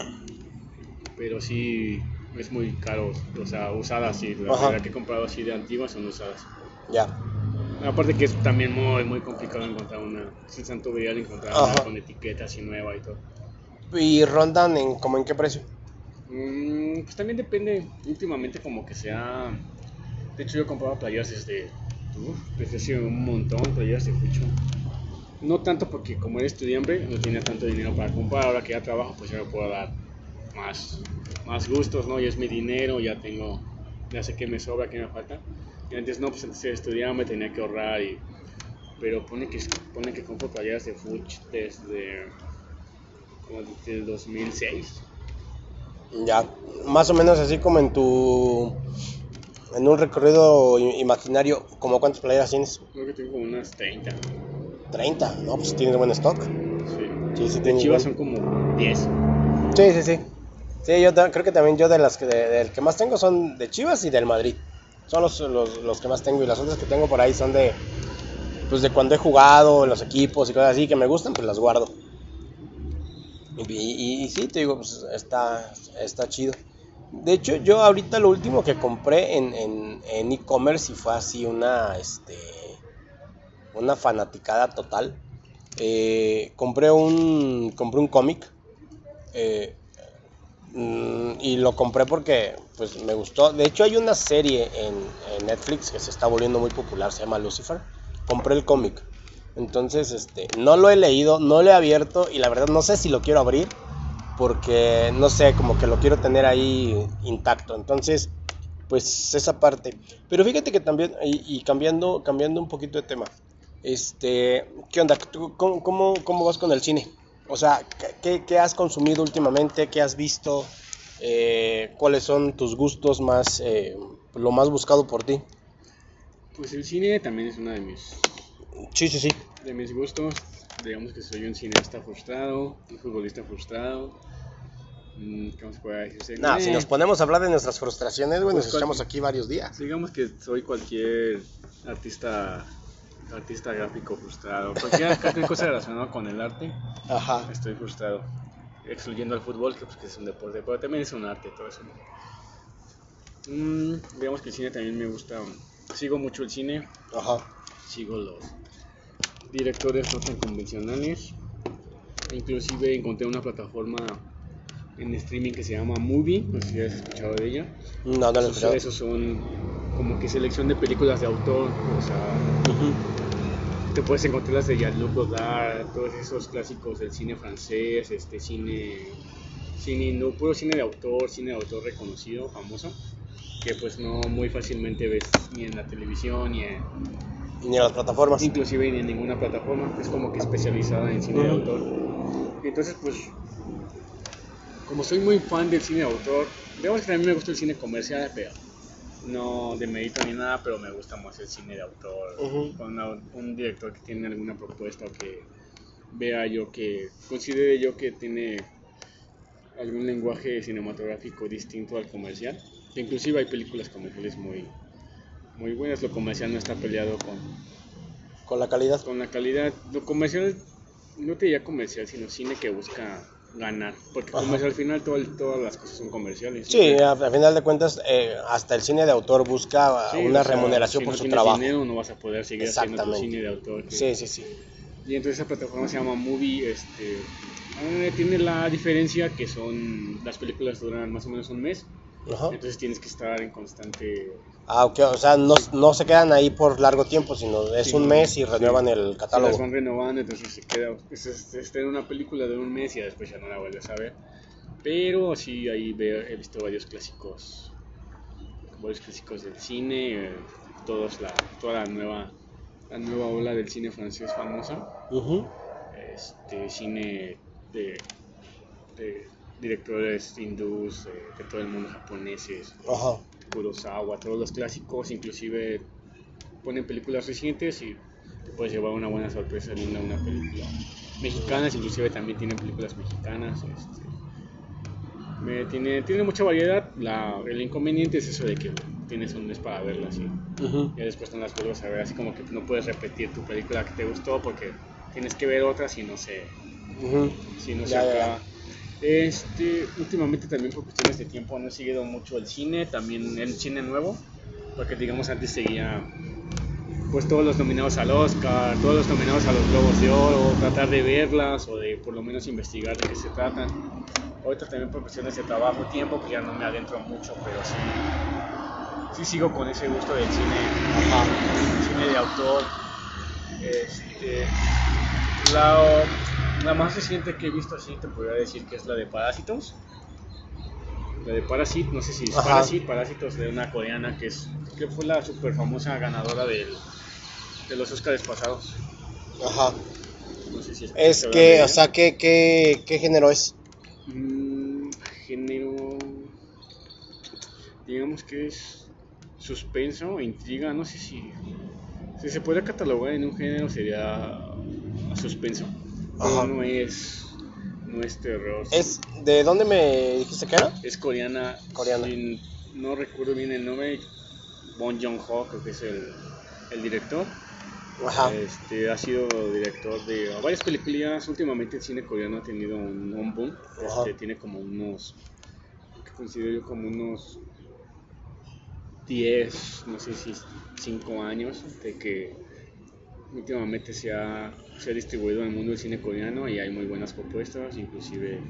pero sí es muy caro, o sea, usadas, sí, la que he comprado así de antiguas son usadas. Ya. Aparte que es también muy, muy complicado encontrar una, es el santo grial encontrar Ajá. una con etiqueta así nueva y todo. ¿Y rondan en como en qué precio? Mm, pues también depende, últimamente como que sea, de hecho yo compraba playeras desde, uf, desde hace un montón, playeras de Fucho. No tanto porque como era estudiante no tenía tanto dinero para comprar, ahora que ya trabajo pues ya me puedo dar más, más gustos, ¿no? Ya es mi dinero, ya tengo, ya sé qué me sobra, qué me falta. Y antes no, pues antes era estudiante, tenía que ahorrar y... Pero pone que, pone que compro playeras de Fuch desde como desde el 2006. Ya, más o menos así como en tu en un recorrido imaginario, como cuántas playeras tienes? Creo que tengo como unas 30. 30, no, pues tienes buen stock. Sí. Sí, sí De Chivas buen- son como 10. Sí, sí, sí. Sí, yo creo que también yo de las que de- del que más tengo son de Chivas y del Madrid. Son los, los, los que más tengo y las otras que tengo por ahí son de pues de cuando he jugado en los equipos y cosas así que me gustan, pues las guardo. Y, sí, te digo, pues está, está chido. De hecho, yo ahorita lo último que compré en, en, en e-commerce y fue así una, este, una fanaticada total. Eh, compré un, compré un cómic eh, mm, y lo compré porque pues me gustó. De hecho, hay una serie en, Netflix que se está volviendo muy popular, se llama Lucifer. Compré el cómic. Entonces, este, no lo he leído, no lo he abierto y la verdad no sé si lo quiero abrir porque no sé, como que lo quiero tener ahí intacto. Entonces, pues esa parte. Pero fíjate que también, y, cambiando, cambiando un poquito de tema, este, ¿qué onda? ¿Tú cómo, cómo, cómo vas con el cine? O sea, ¿qué- ¿qué, qué has consumido últimamente? ¿Qué has visto? Eh, ¿Cuáles son tus gustos más, eh, lo más buscado por ti? Pues el cine también es uno de mis, Sí, sí, sí. de mis gustos. Digamos que soy un cineasta frustrado, un futbolista frustrado. Mm, ¿Qué más puede decirse? Nah, Eh, si nos ponemos a hablar de nuestras frustraciones, güey, nos Pues, echamos cualquier- aquí varios días. Digamos que soy cualquier artista artista gráfico frustrado. Cualquier, cualquier cosa relacionada con el arte, Ajá. estoy frustrado. Excluyendo al fútbol, que, pues, que es un deporte, pero también es un arte todo eso. Mm, digamos que el cine también me gusta. Sigo mucho el cine, Ajá. sigo los directores no tan convencionales. Inclusive encontré una plataforma en streaming que se llama Movie, no sé si has escuchado de ella. No, no lo he escuchado. esos son como que selección de películas de autor, o sea. Te puedes encontrar las de Jean-Luc Godard, todos esos clásicos del cine francés, este cine cine, no puro cine de autor, cine de autor reconocido, famoso, que pues no muy fácilmente ves ni en la televisión ni en, Ni en las plataformas. inclusive ni en ninguna plataforma, es como que especializada en cine de autor. Entonces pues, como soy muy fan del cine de autor, digamos que a mí me gusta el cine comercial, pero no de mérito ni nada, pero me gusta más el cine de autor, con una- un director que tiene alguna propuesta o que vea yo que, considere yo que tiene algún lenguaje cinematográfico distinto al comercial. Que inclusive hay películas comerciales muy, muy buenas, lo comercial no está peleado con, Con la calidad. con la calidad. Lo comercial, no te diría comercial, sino cine que busca ganar. Porque Ajá. comercial, al final todo el- todas las cosas son comerciales. Sí, a, a final de cuentas, eh, hasta el cine de autor busca Sí, una o sea, remuneración si por no su trabajo. dinero no vas a poder seguir haciendo tu cine de autor. que- Sí, sí, sí. Y entonces esa plataforma se llama Movie, este, eh, tiene la diferencia que son, las películas duran más o menos un mes, Ajá. entonces tienes que estar en constante... Ah, ok, o sea, no, no se quedan ahí por largo tiempo, sino es Sí, un mes y sí. renuevan el Se las catálogo. van renovando, entonces se queda, se, se estrena una película de un mes y después ya no la vuelves a ver. Pero sí, ahí veo, he visto varios clásicos, varios clásicos del cine, eh, todos la, toda la nueva, la nueva ola del cine francés famosa. Ujú. este cine de, de directores hindús, eh, de todo el mundo japoneses, Ajá. Kurosawa, todos los clásicos, inclusive ponen películas recientes y te puedes llevar una buena sorpresa viendo una película mexicanas, inclusive también tienen películas mexicanas. este, me- tiene, tiene mucha variedad, la, el inconveniente es eso de que tienes un mes para verlas y ya después no las vuelves a ver, así como que no puedes repetir tu película que te gustó porque tienes que ver otras y no sé, Ujú. si no ya, acaba. Este, últimamente también por cuestiones de tiempo no he seguido mucho el cine, también el cine nuevo, porque digamos antes seguía pues todos los nominados al Oscar, todos los nominados a los Globos de Oro, tratar de verlas o de por lo menos investigar de qué se tratan. Ahorita también por cuestiones de trabajo, tiempo, que ya no me adentro mucho, pero sí, sí sigo con ese gusto del cine, cine de autor. Este, la, la más reciente que he visto así te podría decir que es la de Parásitos. La de Parasit, no sé si es Ajá. Parasit, Parásitos de una coreana que es que fue la super famosa ganadora del, de los Oscars pasados. Ajá. No sé si Es de que, o sea, ¿qué, qué, qué género es? Mm, género. Digamos que es suspenso, intriga, no sé si. Si se puede catalogar en un género sería suspenso. Ajá. no es. No es terror. ¿Es de dónde me dijiste que era? Es coreana. Coreana. sin- no recuerdo bien el nombre. Bon Joon-ho, creo que es el, el director. Ajá. Este, ha sido director de varias películas. Últimamente el cine coreano ha tenido un, un boom. Este, tiene como unos, que considero yo como unos 10, no sé si 5 años de que últimamente se ha, se ha distribuido en el mundo del cine coreano y hay muy buenas propuestas. Inclusive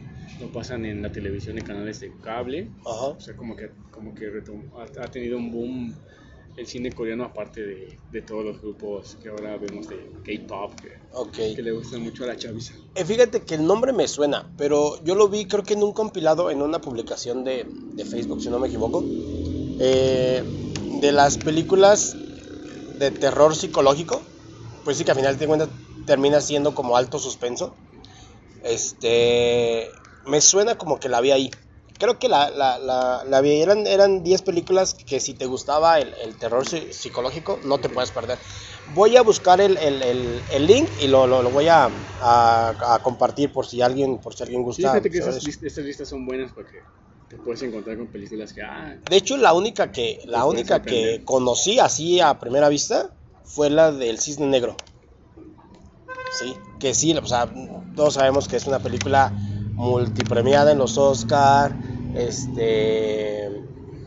lo pasan en la televisión en canales de cable. Ajá. O sea, como que, como que ha, ha tenido un boom el cine coreano aparte de, de todos los grupos que ahora vemos de K-pop que, Ok. que le gustan mucho a la chaviza. Eh, fíjate que el nombre me suena, pero yo lo vi creo que en un compilado, en una publicación de, de Facebook, si no me equivoco, eh, de las películas de terror psicológico. Pues sí que al final de cuentas termina siendo como alto suspenso. Este, me suena como que la vi ahí. Creo que la, la, la, la vi, eran, eran 10 películas que si te gustaba el, el terror psi- psicológico no te puedes perder. Voy a buscar el, el, el, link y lo, lo, lo voy a, a, a compartir por si alguien, por si alguien gusta. Fíjate que esas, estas listas son buenas porque te puedes encontrar con películas que, ah, De hecho, la única que, la única que conocí así a primera vista fue la del Cisne Negro. Sí, que sí, o sea, todos sabemos que es una película multipremiada en los Oscar, este,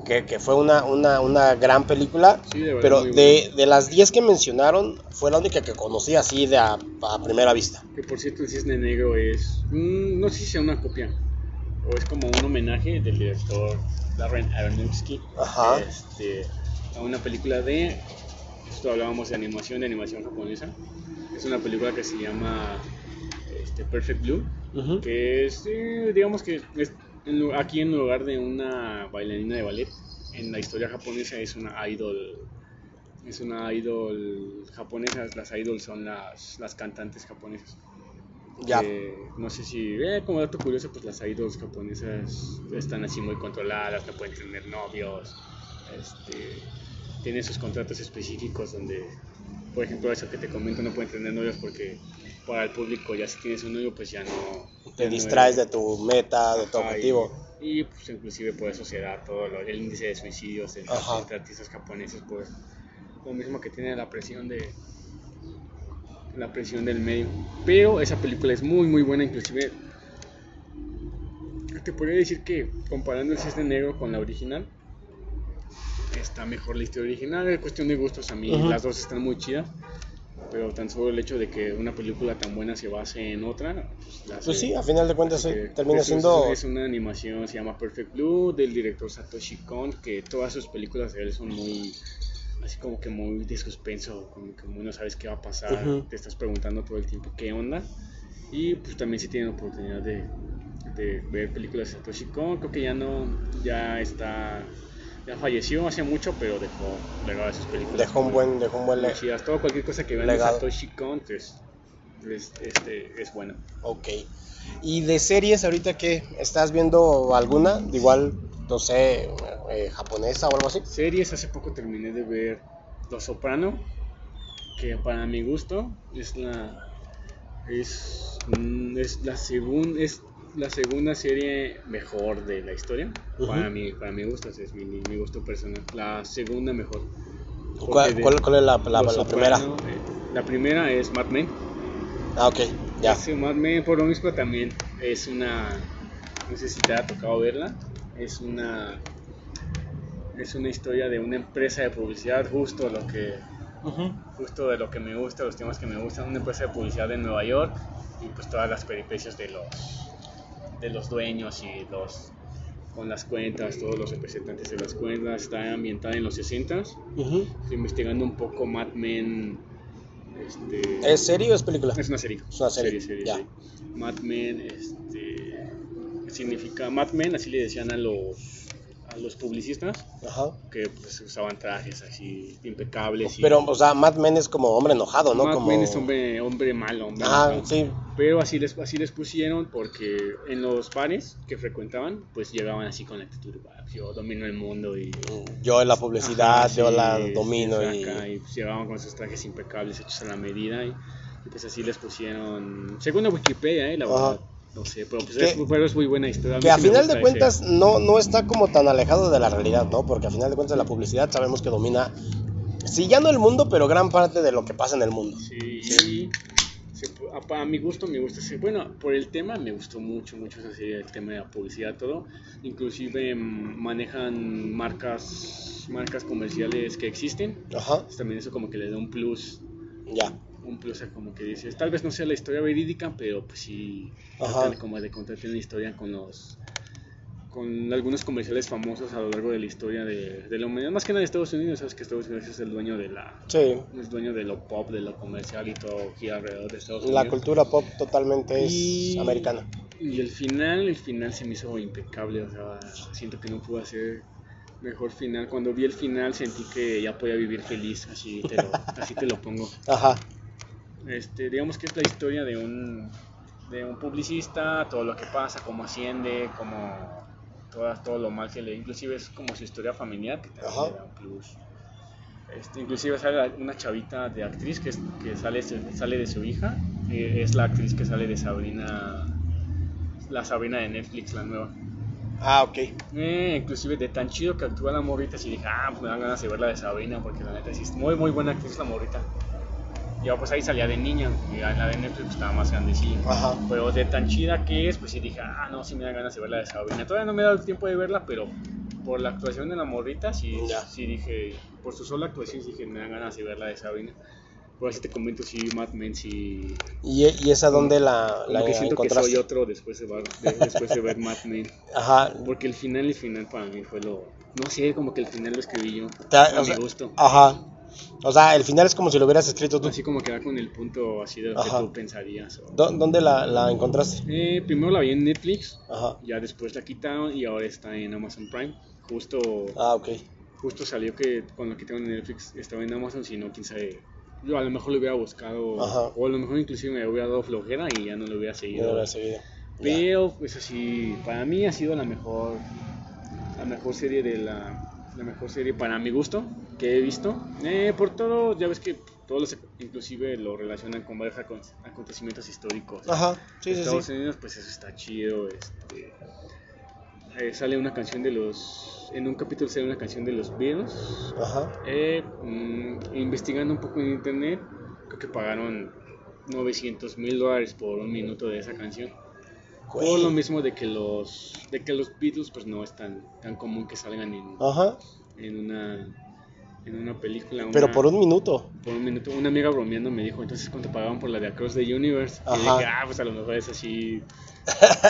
que, que fue una, una, una gran película, Sí, de verdad, pero de, de las 10 que mencionaron, fue la única que conocí así de a, a primera vista. que por cierto el Cisne Negro es, mm, no sé si sea una copia o es como un homenaje del director Darren Aronofsky Ajá. este, a una película de, esto hablábamos de animación, de animación japonesa, es una película que se llama este, Perfect Blue, que es, eh, digamos que es en lu- aquí en lugar de una bailarina de ballet, en la historia japonesa es una idol. Es una idol japonesa. Las idols son las, las cantantes japonesas. Ya. no sé si, eh, como dato curioso, pues las idols japonesas están así muy controladas, no pueden tener novios, este, tienen sus contratos específicos donde, por ejemplo, eso que te comento, no pueden tener novios porque para el público ya si tienes un novio, pues ya no... Te ya no distraes de tu meta, de tu Ajá, objetivo. Y, pues inclusive por eso se da todo lo- el índice de suicidios Ajá. entre artistas japoneses, por lo mismo que tiene la presión de la presión del medio. Pero esa película es muy muy buena, inclusive te podría decir que comparando el Cisne Negro con la original, está mejor la historia original, es cuestión de gustos a mí, las dos están muy chidas. Pero tan solo el hecho de que una película tan buena se base en otra, pues, la Pues sí, a final de cuentas eh, termina siendo... Es una animación, se llama Perfect Blue, del director Satoshi Kon, que todas sus películas de él son muy, así como que muy de suspenso, como que no sabes qué va a pasar, Ujú. te estás preguntando todo el tiempo qué onda. Y pues también si tienen oportunidad de, de ver películas de Satoshi Kon, creo que ya no, ya está, ya falleció hace mucho, pero dejó legado de sus películas. Dejó un buen, dejó un buen Muy le- chidas. Todo cualquier cosa que vean de legado. Satoshi Kon, pues, es, este, es bueno. Ok. ¿Y de series ahorita qué? ¿Estás viendo alguna? Igual, no sé, eh, japonesa o algo así. Series, hace poco terminé de ver Los Soprano, que para mi gusto es la es, mm, es la segunda es la segunda serie mejor de la historia. Para mi para mi gusto, es mi, mi gusto personal. La segunda mejor. ¿Cuál, cuál- cuál es la, la- primera? Eh, la primera es Mad Men. Ah, ok, ya. Ese Mad Men por lo mismo también es una ha tocado verla es una es una historia de una empresa de publicidad justo lo que Ujú. justo de lo que me gusta los temas que me gustan una empresa de publicidad de Nueva York y pues todas las peripecias de los de los dueños y los con las cuentas todos los representantes de las cuentas está ambientada en los 60 Ujú. estoy investigando un poco Mad Men este, ¿Es serie o es película? es una serie. Es una serie, ya. sí. Mad Men, este, significa Mad Men, así le decían a los a los publicistas Ajá. que pues usaban trajes así impecables. y- Pero, o sea, Mad Men es como hombre enojado, ¿no? Mad como... Men es hombre, hombre malo, hombre Ah, enojado. sí. Pero así les, así les pusieron porque en los bares que frecuentaban, pues llegaban así con la actitud, "Ah, yo domino el mundo y Yo en la publicidad, Ajá, yo sí, la domino y... pues, llegaban con sus trajes impecables hechos a la medida y, y, pues así les pusieron, según la Wikipedia, eh, la Ajá. verdad, no sé, pero pues Que- es, pero es muy buena historia. Que a sí final de cuentas ese- no, no está como tan alejado de la realidad, ¿no? Porque a final de cuentas la publicidad sabemos que domina, si ya no el mundo, pero gran parte de lo que pasa en el mundo. Sí, pu- a, a mi gusto me gusta ese, bueno, por el tema me gustó mucho, mucho esa serie, el tema de la publicidad, todo, inclusive mm, manejan marcas, marcas comerciales que existen, Ajá, también eso como que le da un plus ya. Un plus como que dices, tal vez no sea la historia verídica, pero pues sí tratan como de contarte una historia con los con algunos comerciales famosos a lo largo de la historia de, de la humanidad, más que nada de Estados Unidos, sabes que Estados Unidos es el dueño de la Sí, es dueño de lo pop, de lo comercial y todo gira alrededor de Estados Unidos. la cultura pop totalmente es Y- americana. Y el final, el final se me hizo impecable, o sea, siento que no pudo hacer mejor final. Cuando vi el final sentí que ya podía vivir feliz, así te lo, así te lo pongo. Ajá, Este, digamos que es la historia de un, de un publicista, todo lo que pasa, cómo asciende, cómo todo, todo lo mal que le... Inclusive es como su historia familiar, que también Ajá. le da un plus. Este, inclusive sale una chavita de actriz que, que sale, sale de su hija, eh, es la actriz que sale de Sabrina, la Sabrina de Netflix, la nueva. ah, ok. Eh, inclusive de tan chido que actúa la morrita, y dije, ah, pues me dan ganas de ver la de Sabrina, porque la neta sí es muy, muy buena actriz la morrita. Yo pues ahí salía de niña, y en la de Netflix pues, estaba más grandecilla. Ajá. Pero de tan chida que es, pues sí dije, ah, no, sí me dan ganas de ver la de Sabrina. Todavía no me he dado el tiempo de verla, pero por la actuación de la morrita, sí, Ya. sí dije, por su sola actuación, sí dije, me dan ganas de ver la de Sabrina. Por así te comento, sí, Mad Men, sí. ¿Y, y esa dónde la, la que siento que soy otro después de, ver- de- después de ver Mad Men. Ajá, Porque el final, el final para mí fue lo. No sé, como que el final lo escribí yo. A mi gusto. ajá. O sea, el final es como si lo hubieras escrito tú. Así como queda con el punto así de lo que tú pensarías. o- ¿Dó- ¿Dónde la, la encontraste? Eh, primero la vi en Netflix, Ajá. ya después la quitaron y ahora está en Amazon Prime. Justo, Ah, ok. justo salió que con lo que tengo en Netflix estaba en Amazon, si no, quién sabe. Yo a lo mejor lo hubiera buscado, Ajá. o a lo mejor inclusive me hubiera dado flojera y ya no lo hubiera seguido. no la he seguido. Pero, pues así, para mí ha sido la mejor, la mejor serie de la, la mejor serie para mi gusto que he visto. Eh, por todo, ya ves que todos los, inclusive lo relacionan con varios acon- acontecimientos históricos. Ajá, sí, Estados sí. Unidos, pues eso está chido. Este, eh, sale una canción de los, en un capítulo sale una canción de los Beatles. Ajá. Eh, mm, investigando un poco en internet, creo que pagaron 900 mil dólares por un minuto de esa canción. Güey. Por lo mismo de que los de que los Beatles pues no es tan, tan común que salgan en, Ajá. en una en una película. Pero por un minuto. por un minuto. Una amiga bromeando me dijo, entonces cuando pagaban por la de Across the Universe, y Ajá. dije, ah, pues a lo mejor es así,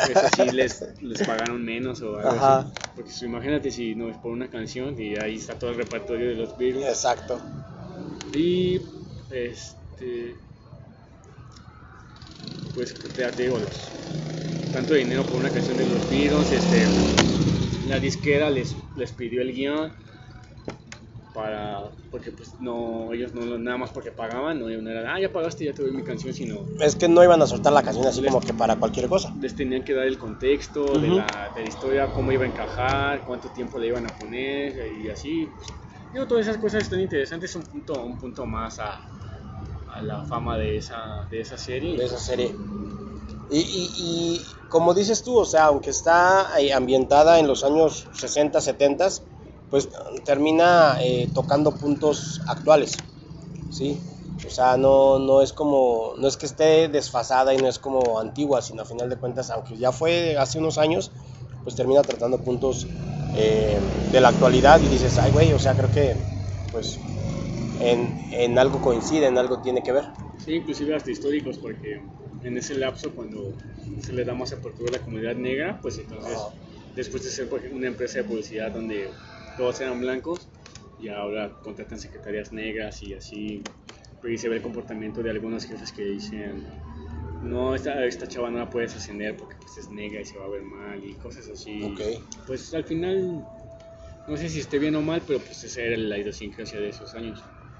es así les, les pagaron menos o algo Ajá. así. Porque pues, imagínate si no es por una canción y ahí está todo el repertorio de los Beatles. Exacto. Y este pues te digo, los- tanto dinero por una canción de los Beatles, este la disquera les, les pidió el guion para porque pues no ellos no nada más porque pagaban, no, no era ah ya pagaste ya te doy mi canción, sino Es que no iban a soltar la canción así como que para cualquier cosa. les tenían que dar el contexto de, la, de la historia, cómo iba a encajar, cuánto tiempo le iban a poner y así. pues, digo, todas esas cosas están interesantes, un punto, un punto más a, a la fama de esa, de esa serie. de esa serie. Y, y, y como dices tú, o sea, aunque está eh, ambientada en los años 60, 70, pues termina eh, tocando puntos actuales, ¿sí? O sea, no, no es como, no es que esté desfasada y no es como antigua, sino a final de cuentas, aunque ya fue hace unos años, pues termina tratando puntos eh, de la actualidad y dices, ay, güey, o sea, creo que, pues, en, en algo coincide, en algo tiene que ver. Sí, inclusive hasta históricos, porque en ese lapso cuando se le da más apertura a la comunidad negra, pues entonces, después de ser por ejemplo, una empresa de publicidad donde todos eran blancos, y ahora contratan secretarias negras y así, y se ve el comportamiento de algunos jefes que dicen, no, esta, esta chava no la puedes ascender porque pues, es negra y se va a ver mal y cosas así. Pues al final, no sé si esté bien o mal, pero pues esa era la idiosincrasia de esos años.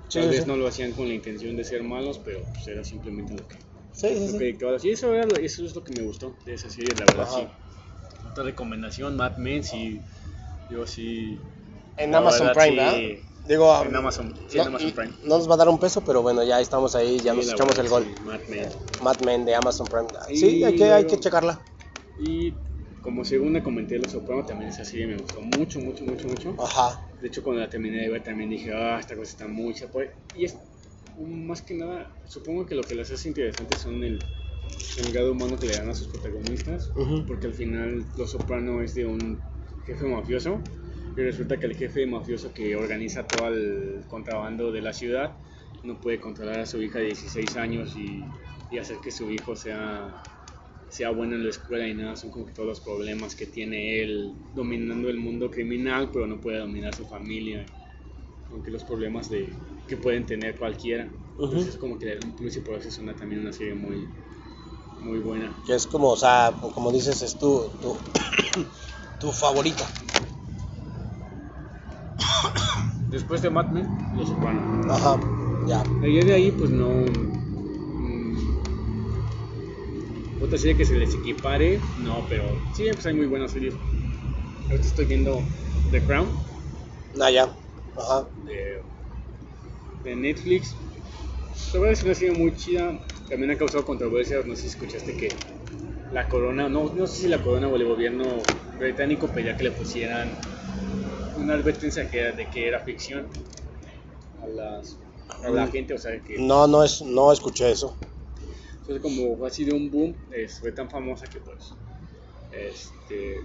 Sí, Tal vez sí. no lo hacían con la intención de ser malos, pero pues era simplemente lo que, Sí, sí, lo que dictaba. Sí, eso, era lo- eso es lo que me gustó de esa serie, la verdad, Ajá. sí. Otra recomendación, Mad Men, sí, yo sí... En Amazon verdad, Prime, sí, ¿verdad? Digo, En Amazon, sí, no, en Amazon Prime. no nos va a dar un peso, pero bueno, ya estamos ahí, ya Sí, nos echamos verdad, el gol. sí, Mad Men. Mad Men de Amazon Prime. Sí, hay que, hay que checarla. Y como segunda comenté Los Soprano, también esa serie me gustó mucho, mucho, mucho, mucho. Ajá. De hecho, cuando la terminé de ver también dije, ah, esta cosa está muy chapa. Y es más que nada, supongo que lo que las hace interesantes son el, el grado humano que le dan a sus protagonistas. Porque al final Los Soprano es de un jefe mafioso. Y resulta que el jefe mafioso que organiza todo el contrabando de la ciudad no puede controlar a su hija de 16 años y, y hacer que su hijo sea sea bueno en la escuela y nada, son como que todos los problemas que tiene él dominando el mundo criminal, pero no puede dominar su familia, aunque los problemas de que pueden tener cualquiera. Entonces Ujú. es como que un plus y por eso es una, también una serie muy muy buena. Que es como, o sea, como dices, es tu, tu, tu favorita. Después de Mad Men, Los Soprano. Ajá. Ya. Ahí de ahí, pues no. Otra serie que se les equipare, no, pero sí, pues hay muy buenas series. Ahorita estoy viendo The Crown Ah, ya. Ajá. de, de Netflix. La verdad es una serie muy chida. También ha causado controversia. No sé si escuchaste que la corona, no, no sé si la corona o el gobierno británico pedía que le pusieran una advertencia que era, de que era ficción a, las, a la Mm. gente, o sea, que No, no es, no escuché eso. Entonces como ha sido un boom, es- fue tan famosa que pues este,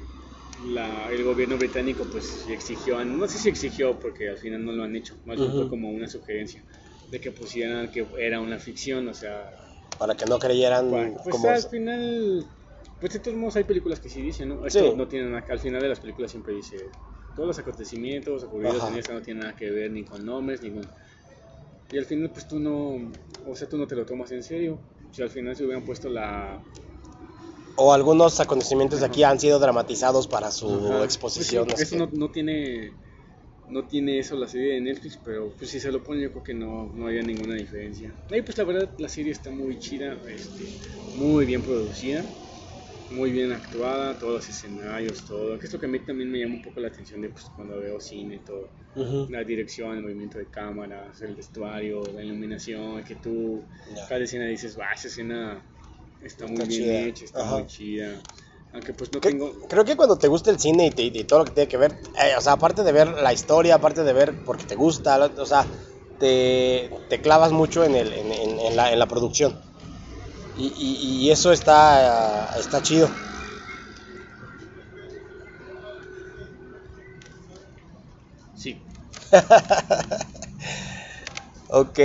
la- el gobierno británico pues exigió, no sé si exigió porque al final no lo han hecho, más bien Ujú. fue como una sugerencia de que pusieran que era una ficción, o sea, Para que no creyeran para- pues como... al final, pues de todos modos hay películas que sí dicen, ¿no? Esto Sí. no tiene nada, al final de las películas siempre dice, todos los acontecimientos ocurridos Ajá. en esta no tienen nada que ver ni con nombres, ni con... Y al final, pues tú no, o sea, tú no te lo tomas en serio. Si al final se hubieran puesto la... O algunos acontecimientos de aquí han sido dramatizados para su Ajá. exposición. Pues sí, sé eso no, no tiene no tiene eso la serie de Netflix, pero pues si se lo pone yo creo que no, no había ninguna diferencia. Y pues la verdad la serie está muy chida, este, muy bien producida, muy bien actuada, todos los escenarios, todo. Que es lo que a mí también me llama un poco la atención de pues, cuando veo cine, todo. La dirección, el movimiento de cámaras, el vestuario, la iluminación, que tú cada escena dices, va, esa escena está muy Está bien chida. hecha, está Ajá. muy chida. Aunque pues no Que- tengo... Creo que cuando te gusta el cine y, te- y todo lo que tiene que ver, eh, o sea, aparte de ver la historia, aparte de ver porque te gusta, o sea, te, te clavas mucho en, el, en, en- en la, en la producción. Y, y- y eso está, está chido. Sí, Ok.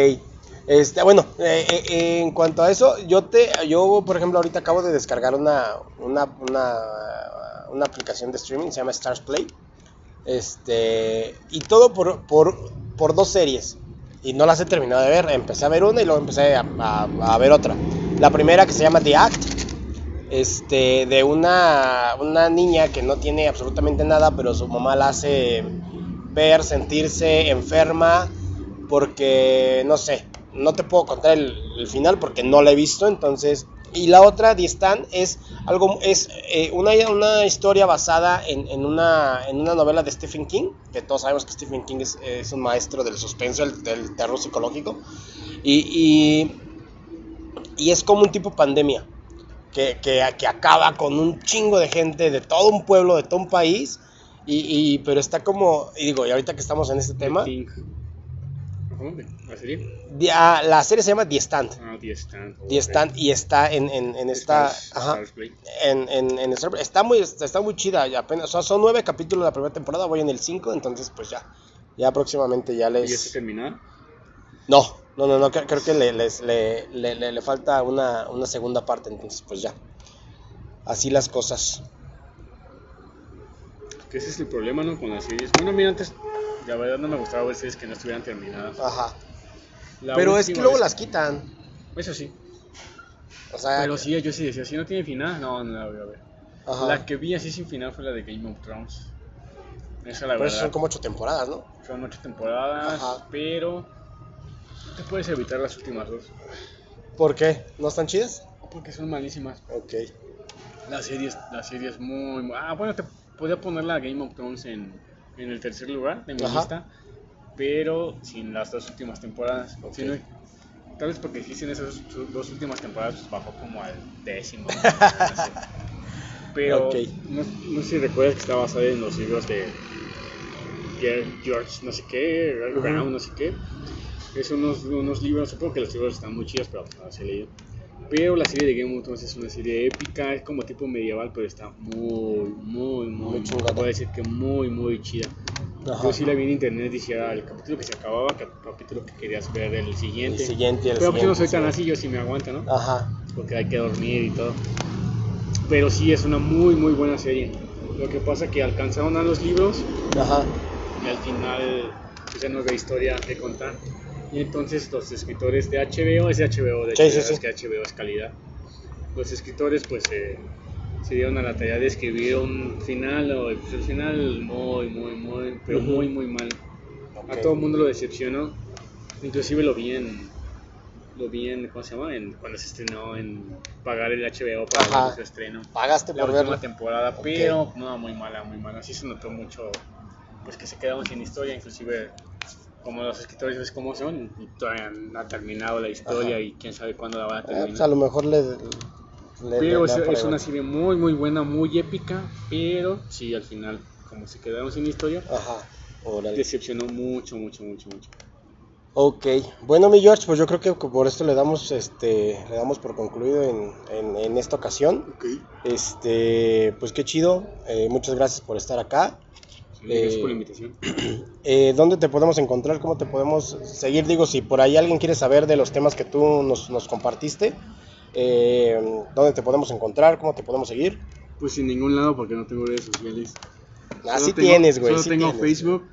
Este, bueno, eh, eh, en cuanto a eso, yo te, yo por ejemplo ahorita acabo de descargar una, una, una, una aplicación de streaming, se llama Stars Play. Este, y todo por, por, por dos series. Y no las he terminado de ver. Empecé a ver una y luego empecé a, a- ver otra. La primera que se llama The Act. Este, de una, una niña que no tiene absolutamente nada, pero su mamá la hace ver, sentirse enferma, porque no sé, no te puedo contar el, el final porque no la he visto, entonces. Y la otra, The Stand, es algo, es eh, una, una historia basada en, en una, en una novela de Stephen King, que todos sabemos que Stephen King es, es un maestro del suspenso, el- del terror psicológico, y, y, y es como un tipo pandemia que, que, que acaba con un chingo de gente de todo un pueblo, de todo un país. Y, y- pero está como, y digo, y ahorita que estamos en este tema, ¿Cómo? ¿La serie? the- ah, la serie se llama The Stand. Ah, The Stand. The Stand y está en, en, en esta, Stars- ajá, Stars en, en, en Star- está muy, está muy chida, y apenas, o sea, son nueve capítulos la primera temporada, voy en el cinco, entonces pues ya, ya próximamente ya ¿Y ya se les, terminó? no, no, no, no, creo, creo que le, les, le, le, le- le falta una, una segunda parte, entonces pues ya, así las cosas. Que ese es el problema, ¿no? Con las series. Bueno, mira, antes, la verdad no me gustaba ver series que no estuvieran terminadas. Ajá. La Pero es que luego vez- las quitan. Eso sí. O sea, Pero sí, yo sí decía, si no tiene final, no, no la voy a ver. ajá. La que vi así sin final fue la de Game of Thrones. Esa la Pero eso verdad. son como ocho temporadas, ¿no? Son ocho temporadas, Ajá. pero te puedes evitar las últimas dos. ¿Por qué? ¿No están chidas? Porque son malísimas. Ok. La serie es, la serie es muy, Ah, bueno, te podría poner la Game of Thrones en, en el tercer lugar de mi Ajá. lista, pero sin las dos últimas temporadas. Tal vez porque existen esas dos- últimas temporadas, pues bajó como al décimo. no sé. Pero no, no sé si recuerdas que está basada en los libros de Ge- George no sé qué. Brown no sé qué. Es unos, unos libros, supongo que los libros están muy chidos, pero no los he leído. Pero la serie de Game of Thrones es una serie épica, es como tipo medieval, pero está muy, muy, muy, Muy chingona. puedo decir que muy, muy chida. Ajá. Yo sí la vi en internet, decía el capítulo que se acababa, el capítulo que querías ver el El siguiente. siguiente, el pero pues yo no soy siguiente, tan sí. así, yo sí me aguanto, ¿no? Ajá. porque hay que dormir y todo. Pero sí es una muy muy buena serie. Lo que pasa que alcanzaron a los libros Ajá. y al final pues, ya no historia que contar. Y entonces los escritores de HBO, es HBO, de Sí, HBO, sí, sí. es que HBO es calidad. Los escritores pues eh, se dieron a la tarea de escribir un final, o pues, el final muy, muy, muy, pero muy, muy mal. A todo el mundo lo decepcionó. Inclusive lo vi en, lo vi en, ¿cómo se llama? En, cuando se estrenó en pagar el HBO para su estreno. Pagaste La por última verlo. temporada, Ok. pero no, muy mala, muy mala. Sí se notó mucho, pues que se quedaron sin historia, inclusive como los escritores ves cómo son, y todavía no ha terminado la historia Ajá. y quién sabe cuándo la van a Eh, terminar. pues a lo mejor le. le- pero le es, es una serie muy, muy buena, muy épica, pero sí, al final, como se quedaron sin historia, Ajá. Órale. decepcionó mucho, mucho, mucho, mucho. Ok, bueno mi George, pues yo creo que por esto le damos este le damos por concluido en, en, en esta ocasión. Este, pues qué chido, eh, muchas gracias por estar acá. Gracias por la invitación. Eh, ¿Dónde te podemos encontrar? ¿Cómo te podemos seguir? Digo, si por ahí alguien quiere saber de los temas que tú nos, nos compartiste, eh, ¿dónde te podemos encontrar? ¿Cómo te podemos seguir? Pues sin ningún lado porque no tengo redes sociales. Así Solo tengo- tienes, güey. Solo sí tengo tienes. Facebook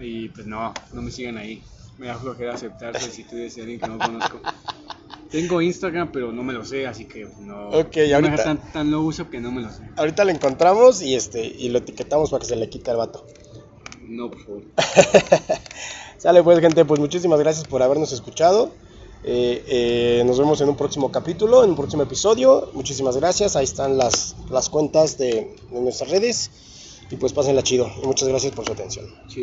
y pues no, no me sigan ahí. Me da flojera aceptar solicitudes de alguien que no conozco. Tengo Instagram, pero no me lo sé, así que no. Ok, no ahorita- tan, tan lo uso que no me lo sé. Ahorita lo encontramos y este y lo etiquetamos para que se le quite al vato. No, por favor. Sale pues gente, pues muchísimas gracias por habernos escuchado. Eh, eh, nos vemos en un próximo capítulo, en un próximo episodio. Muchísimas gracias. Ahí están las, las cuentas de, de nuestras redes. Y pues pásenla chido. Y muchas gracias por su atención. Chido.